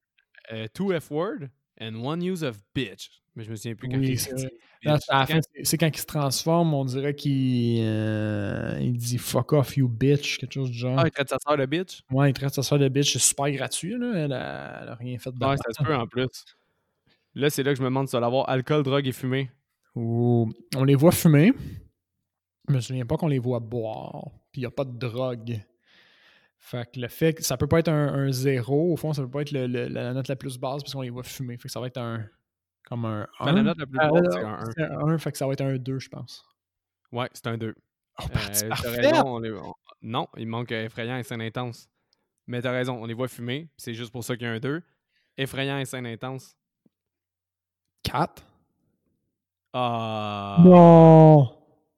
Euh, two F-word and one use of bitch. Mais je me souviens plus quand Oui, il c'est Quand- il se transforme, on dirait qu'il euh, il dit fuck off, you bitch, quelque chose du genre. Ah, il traite sa soeur de bitch? Ouais, il traite sa soeur de bitch, c'est super gratuit, là. Elle a, elle a rien fait de Ouais, ça se peut en plus. Là, c'est là que je me demande si ça va avoir alcool, drogue et fumée. On les voit fumer. Je me souviens pas qu'on les voit boire. Puis il n'y a pas de drogue. Fait que le fait que ça peut pas être un, un zéro, au fond, ça peut pas être le- le- la note la plus basse parce qu'on les voit fumer. Fait que ça va être un. Comme un. Ben, 1. la note la plus basse, là, c'est un 1. c'est un 1, fait que ça va être un 2, je pense. Ouais, c'est un 2. Oh, Euh, parti t'as parfait! raison, on les- on- Non, il manque euh, effrayant et scène intense. Mais t'as raison, on les voit fumer, c'est juste pour ça qu'il y a un 2. Effrayant et scène intense. 4. Ah. Non!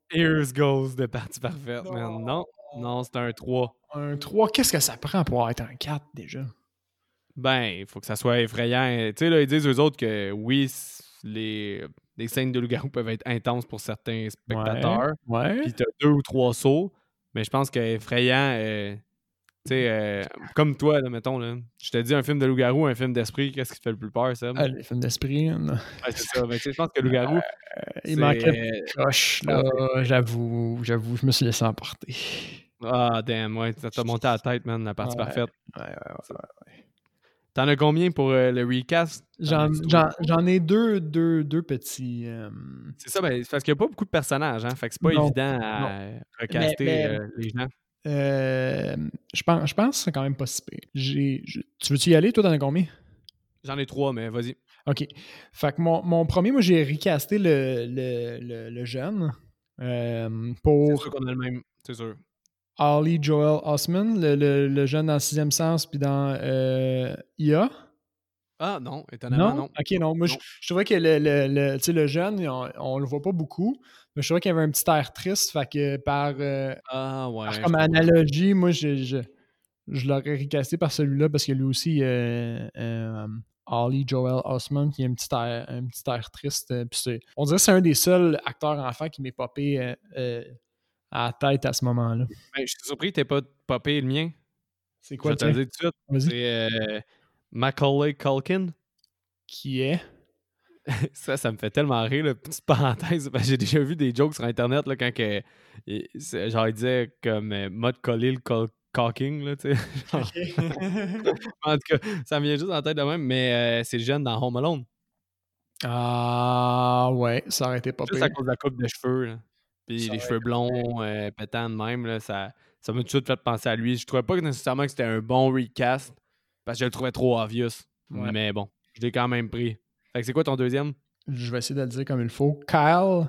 Here's Goes de Partie Parfaite, man. Non, non, c'est un 3. Un 3, qu'est-ce que ça prend pour être un 4 déjà? Ben, il faut que ça soit effrayant. Tu sais, là, ils disent eux autres que oui, les, les scènes de loup-garou peuvent être intenses pour certains spectateurs. Ouais. Puis t'as deux ou trois sauts. Mais je pense qu'effrayant, euh, tu sais, euh, comme toi, là, mettons, là, je te dis un film de loup-garou, un film d'esprit, qu'est-ce qui te fait le plus peur, ça? Ah, les films d'esprit. Ouais, c'est ça. Ben, tu sais, je pense que loup-garou, Euh, il manquait de croche, là. J'avoue, j'avoue, je me suis laissé emporter. Ah, damn, ouais, ça t'a monté à la tête, man, la partie Ouais. parfaite. Ouais, ouais, ouais. T'en as combien pour euh, le recast? J'en, ai deux, deux, deux petits. euh, C'est ça, ben, parce qu'il n'y a pas beaucoup de personnages, hein. Fait que c'est pas Non, évident à recaster Mais- mais- euh, les gens. je, pense, je pense que c'est quand même pas si pire. Je- tu veux-tu y aller, toi, t'en as combien? J'en ai trois, mais vas-y. OK. Fait que mon, mon premier, moi, j'ai recasté le, le, le, le jeune euh, C'est pour sûr qu'on a le même, c'est sûr. Ollie Joel Osman, le, le, le jeune dans le sixième sens, puis dans euh, IA. Ah non, étonnamment, non? Ok, non. Moi, Je, Non. je trouvais que le, le, le, jeune, on, on le voit pas beaucoup, mais je trouvais qu'il y avait un petit air triste. Fait que par, euh, Ah ouais. par comme analogie, moi, je, je, je l'aurais recassé par celui-là parce que lui aussi, euh, euh, Ollie Joel Osman, qui a un petit air, un petit air triste. on dirait que c'est un des seuls acteurs enfants qui m'est popé à la tête à ce moment-là. Ben, je suis surpris que t'aies pas popé le mien. C'est Je quoi vais te le dire tout de suite. C'est euh, Macaulay Culkin. Qui est? Ça, ça me fait tellement rire, là. Petite parenthèse, j'ai déjà vu des jokes sur Internet, là, quand que, genre, il disait comme euh, là, tu sais. Genre, en tout cas, ça me vient juste en tête de même, mais euh, c'est le jeune dans Home Alone. ah ouais, ça aurait été pas Juste pire. à cause de la coupe de cheveux, là. Puis les cheveux blonds, euh, pétants de même, là, ça ça m'a tout de suite fait penser à lui. Je trouvais pas que nécessairement que c'était un bon recast, parce que je le trouvais trop obvious. Ouais. Mais bon, je l'ai quand même pris. Fait que c'est quoi ton deuxième? Je vais essayer de le dire comme il faut. Kyle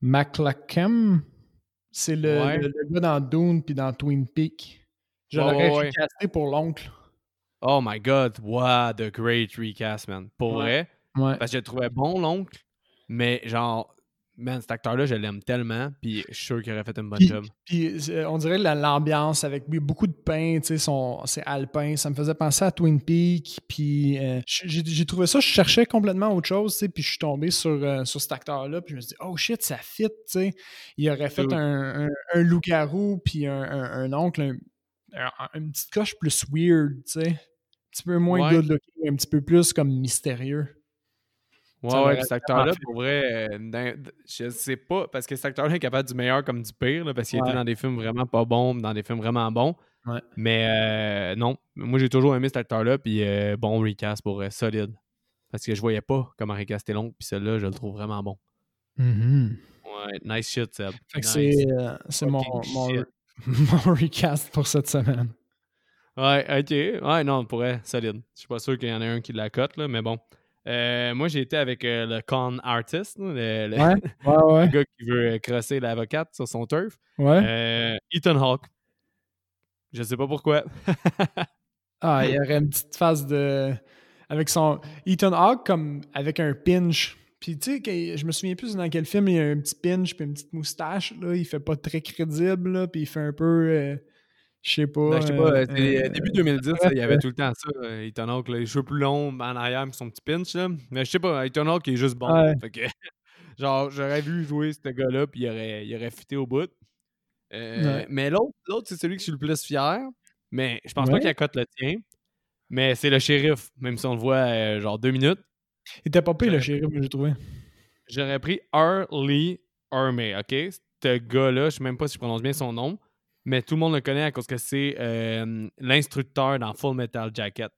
McLachlan, c'est le, Ouais. le- le gars dans Dune puis dans Twin Peaks. Je Ouais, l'aurais ouais, ouais. recasté pour l'oncle. Oh my god, wow, the great recast, man. Pour vrai, Ouais. parce que je le trouvais bon, l'oncle, mais genre, man, cet acteur-là, je l'aime tellement, puis je suis sûr qu'il aurait fait une bonne Puis- job. Puis euh, on dirait la- l'ambiance avec beaucoup de pain, tu sais, c'est alpin. Ça me faisait penser à Twin Peaks. Puis euh, j'ai trouvé ça, je cherchais complètement autre chose, tu sais, puis je suis tombé sur, euh, sur cet acteur-là, puis je me suis dit, oh shit, ça fit, tu sais. Il aurait fait un, un, un loup-garou, puis un, un- oncle, un- un- une petite coche plus weird, tu sais. Un petit peu moins Ouais. good looking, un petit peu plus comme mystérieux. Ouais, Ça ouais, puis cet acteur-là, pour vrai, euh, dans- je sais pas, parce que cet acteur-là est capable du meilleur comme du pire, là, parce qu'il Ouais. était dans des films vraiment pas bons, dans des films vraiment bons. Ouais. Mais euh, non, moi j'ai toujours aimé cet acteur-là, puis euh, bon recast pour solide. Parce que je voyais pas comment recaster l'oncle, puis celui-là, je le trouve vraiment bon. Ouais, nice shit, Seb. Nice. c'est mon, mon, mon recast pour cette semaine. Ouais, ok. Ouais, non, pour vrai, solide. Je suis pas sûr qu'il y en ait un qui la cote, là, mais bon. Euh, moi, j'ai été avec euh, le con artist, le, le- Ouais, ouais, ouais. le gars qui veut euh, crosser l'avocate sur son turf. Euh, Ethan Hawke. Je sais pas pourquoi. Ah, il y aurait une petite phase de. Avec son. Ethan Hawke, comme avec un pinch. Puis, tu sais, je me souviens plus dans quel film il y a un petit pinch puis une petite moustache. Là. Il fait pas très crédible, là, puis il fait un peu. Je sais pas. Ben, je sais pas, euh, euh, euh, début 2010, là, bref, il y avait tout le temps ça. Ethan Hawke, les cheveux plus longs en arrière, puis son petit pinch. Là. Mais je sais pas, Ethan Hawke il est juste bon. Ouais. Fait que, genre, j'aurais vu jouer ce gars-là, puis il aurait, il aurait fité au bout. Euh, Ouais. Mais l'autre, l'autre, c'est celui que je suis le plus fier. Mais je pense pas qu'il accote le tien. Mais c'est le shérif, même si on le voit genre deux minutes. Il était pas pire, le shérif, j'ai trouvé. J'aurais pris Harley Armey, OK? Ce gars-là, je sais même pas si je prononce bien son nom, mais tout le monde le connaît à cause que c'est euh, l'instructeur dans Full Metal Jacket.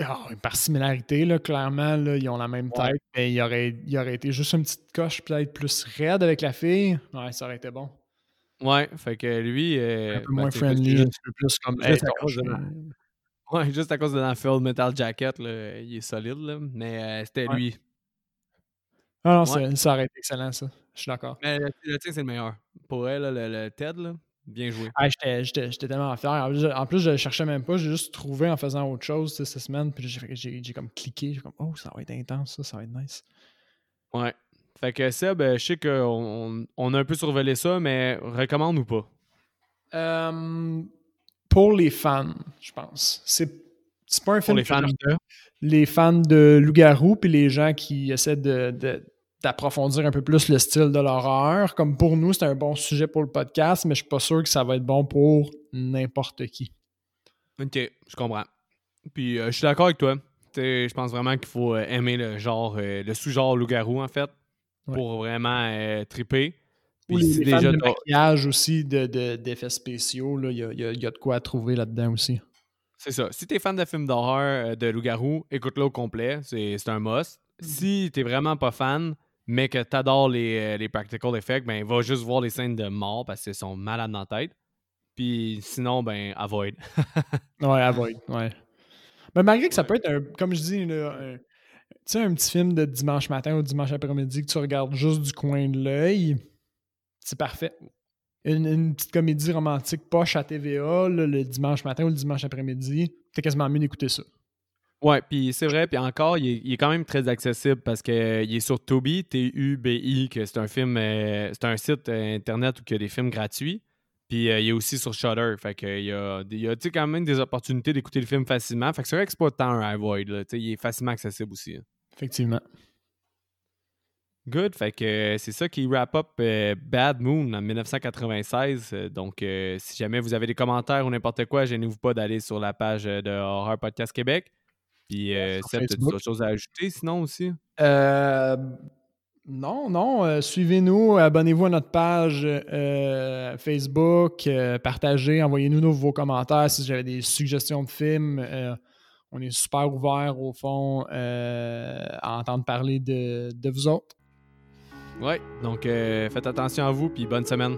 Ah, par similarité, là, clairement, là, ils ont la même Ouais. tête. Mais il aurait, il aurait été juste une petite coche peut-être plus raide avec la fille. Ouais, ça aurait été bon. Ouais, fait que lui. euh, Un peu ben, moins friendly, juste- un petit peu plus comme. juste Hey, à cause de Ouais, juste à cause de dans Full Metal Jacket, là, il est solide, là. Mais euh, c'était Ouais. lui. Ah non, Ouais. ça aurait été excellent, ça. Je suis d'accord. Mais le, le tien, c'est le meilleur. Pour elle, le, le Ted, là, bien joué. Ah, j'étais, j'étais, j'étais tellement fier. En plus, je, en plus, je le cherchais même pas. J'ai juste trouvé en faisant autre chose cette semaine. Puis j'ai, j'ai, j'ai comme cliqué. J'ai comme, oh, ça va être intense, ça, ça va être nice. Ouais. Fait que Seb, je sais qu'on on a un peu survolé ça, mais recommande ou pas? pour les fans, je pense. C'est, c'est pas un film pour les fans de... Les fans de Loup-Garou, puis les gens qui essaient de, d'approfondir un peu plus le style de l'horreur. Comme pour nous, c'est un bon sujet pour le podcast, mais je suis pas sûr que ça va être bon pour n'importe qui. Ok, je comprends. Puis euh, je suis d'accord avec toi. je pense vraiment qu'il faut euh, aimer le genre, euh, le sous-genre loup-garou, en fait, pour vraiment triper. Puis les, déjà de maquillage aussi, d'effets spéciaux, il y a, y a, de quoi trouver là-dedans aussi. C'est ça. Si t'es fan de films d'horreur de loup-garou, écoute-le au complet. C'est un must. Mm. Si t'es vraiment pas fan, mais que t'adores les, les practical effects, ben va juste voir les scènes de mort parce qu'elles sont malades dans la tête. Puis sinon, ben, avoid. ouais, avoid, ouais. Mais malgré que ça peut être, un, comme je dis, un, sais, un petit film de dimanche matin ou dimanche après-midi que tu regardes juste du coin de l'œil, c'est parfait. Une, petite comédie romantique poche à TVA le dimanche matin ou le dimanche après-midi, t'es quasiment mieux d'écouter ça. Ouais, puis c'est vrai, puis encore, il est, quand même très accessible parce qu'il est sur Tubi, T-U-B-I, que c'est un film, euh, c'est un site euh, internet où il y a des films gratuits. Puis euh, il est aussi sur Shudder. Fait que il y a, il y a quand même des opportunités d'écouter le film facilement. Fait que c'est vrai que c'est pas tant un Avoid. il est facilement accessible aussi. Hein. Effectivement. Good. Fait que c'est ça qui wrap up Bad Moon en 1996. Donc, si jamais vous avez des commentaires ou n'importe quoi, gênez-vous pas d'aller sur la page de Horror Podcast Québec. Puis, euh, Seb, tu as d'autres choses à ajouter sinon aussi? Euh, non, non. Euh, suivez-nous, abonnez-vous à notre page euh, Facebook, partagez, envoyez-nous vos commentaires si avez des suggestions de films. on est super ouvert au fond à entendre parler de, de vous autres. Ouais, donc faites attention à vous, puis bonne semaine.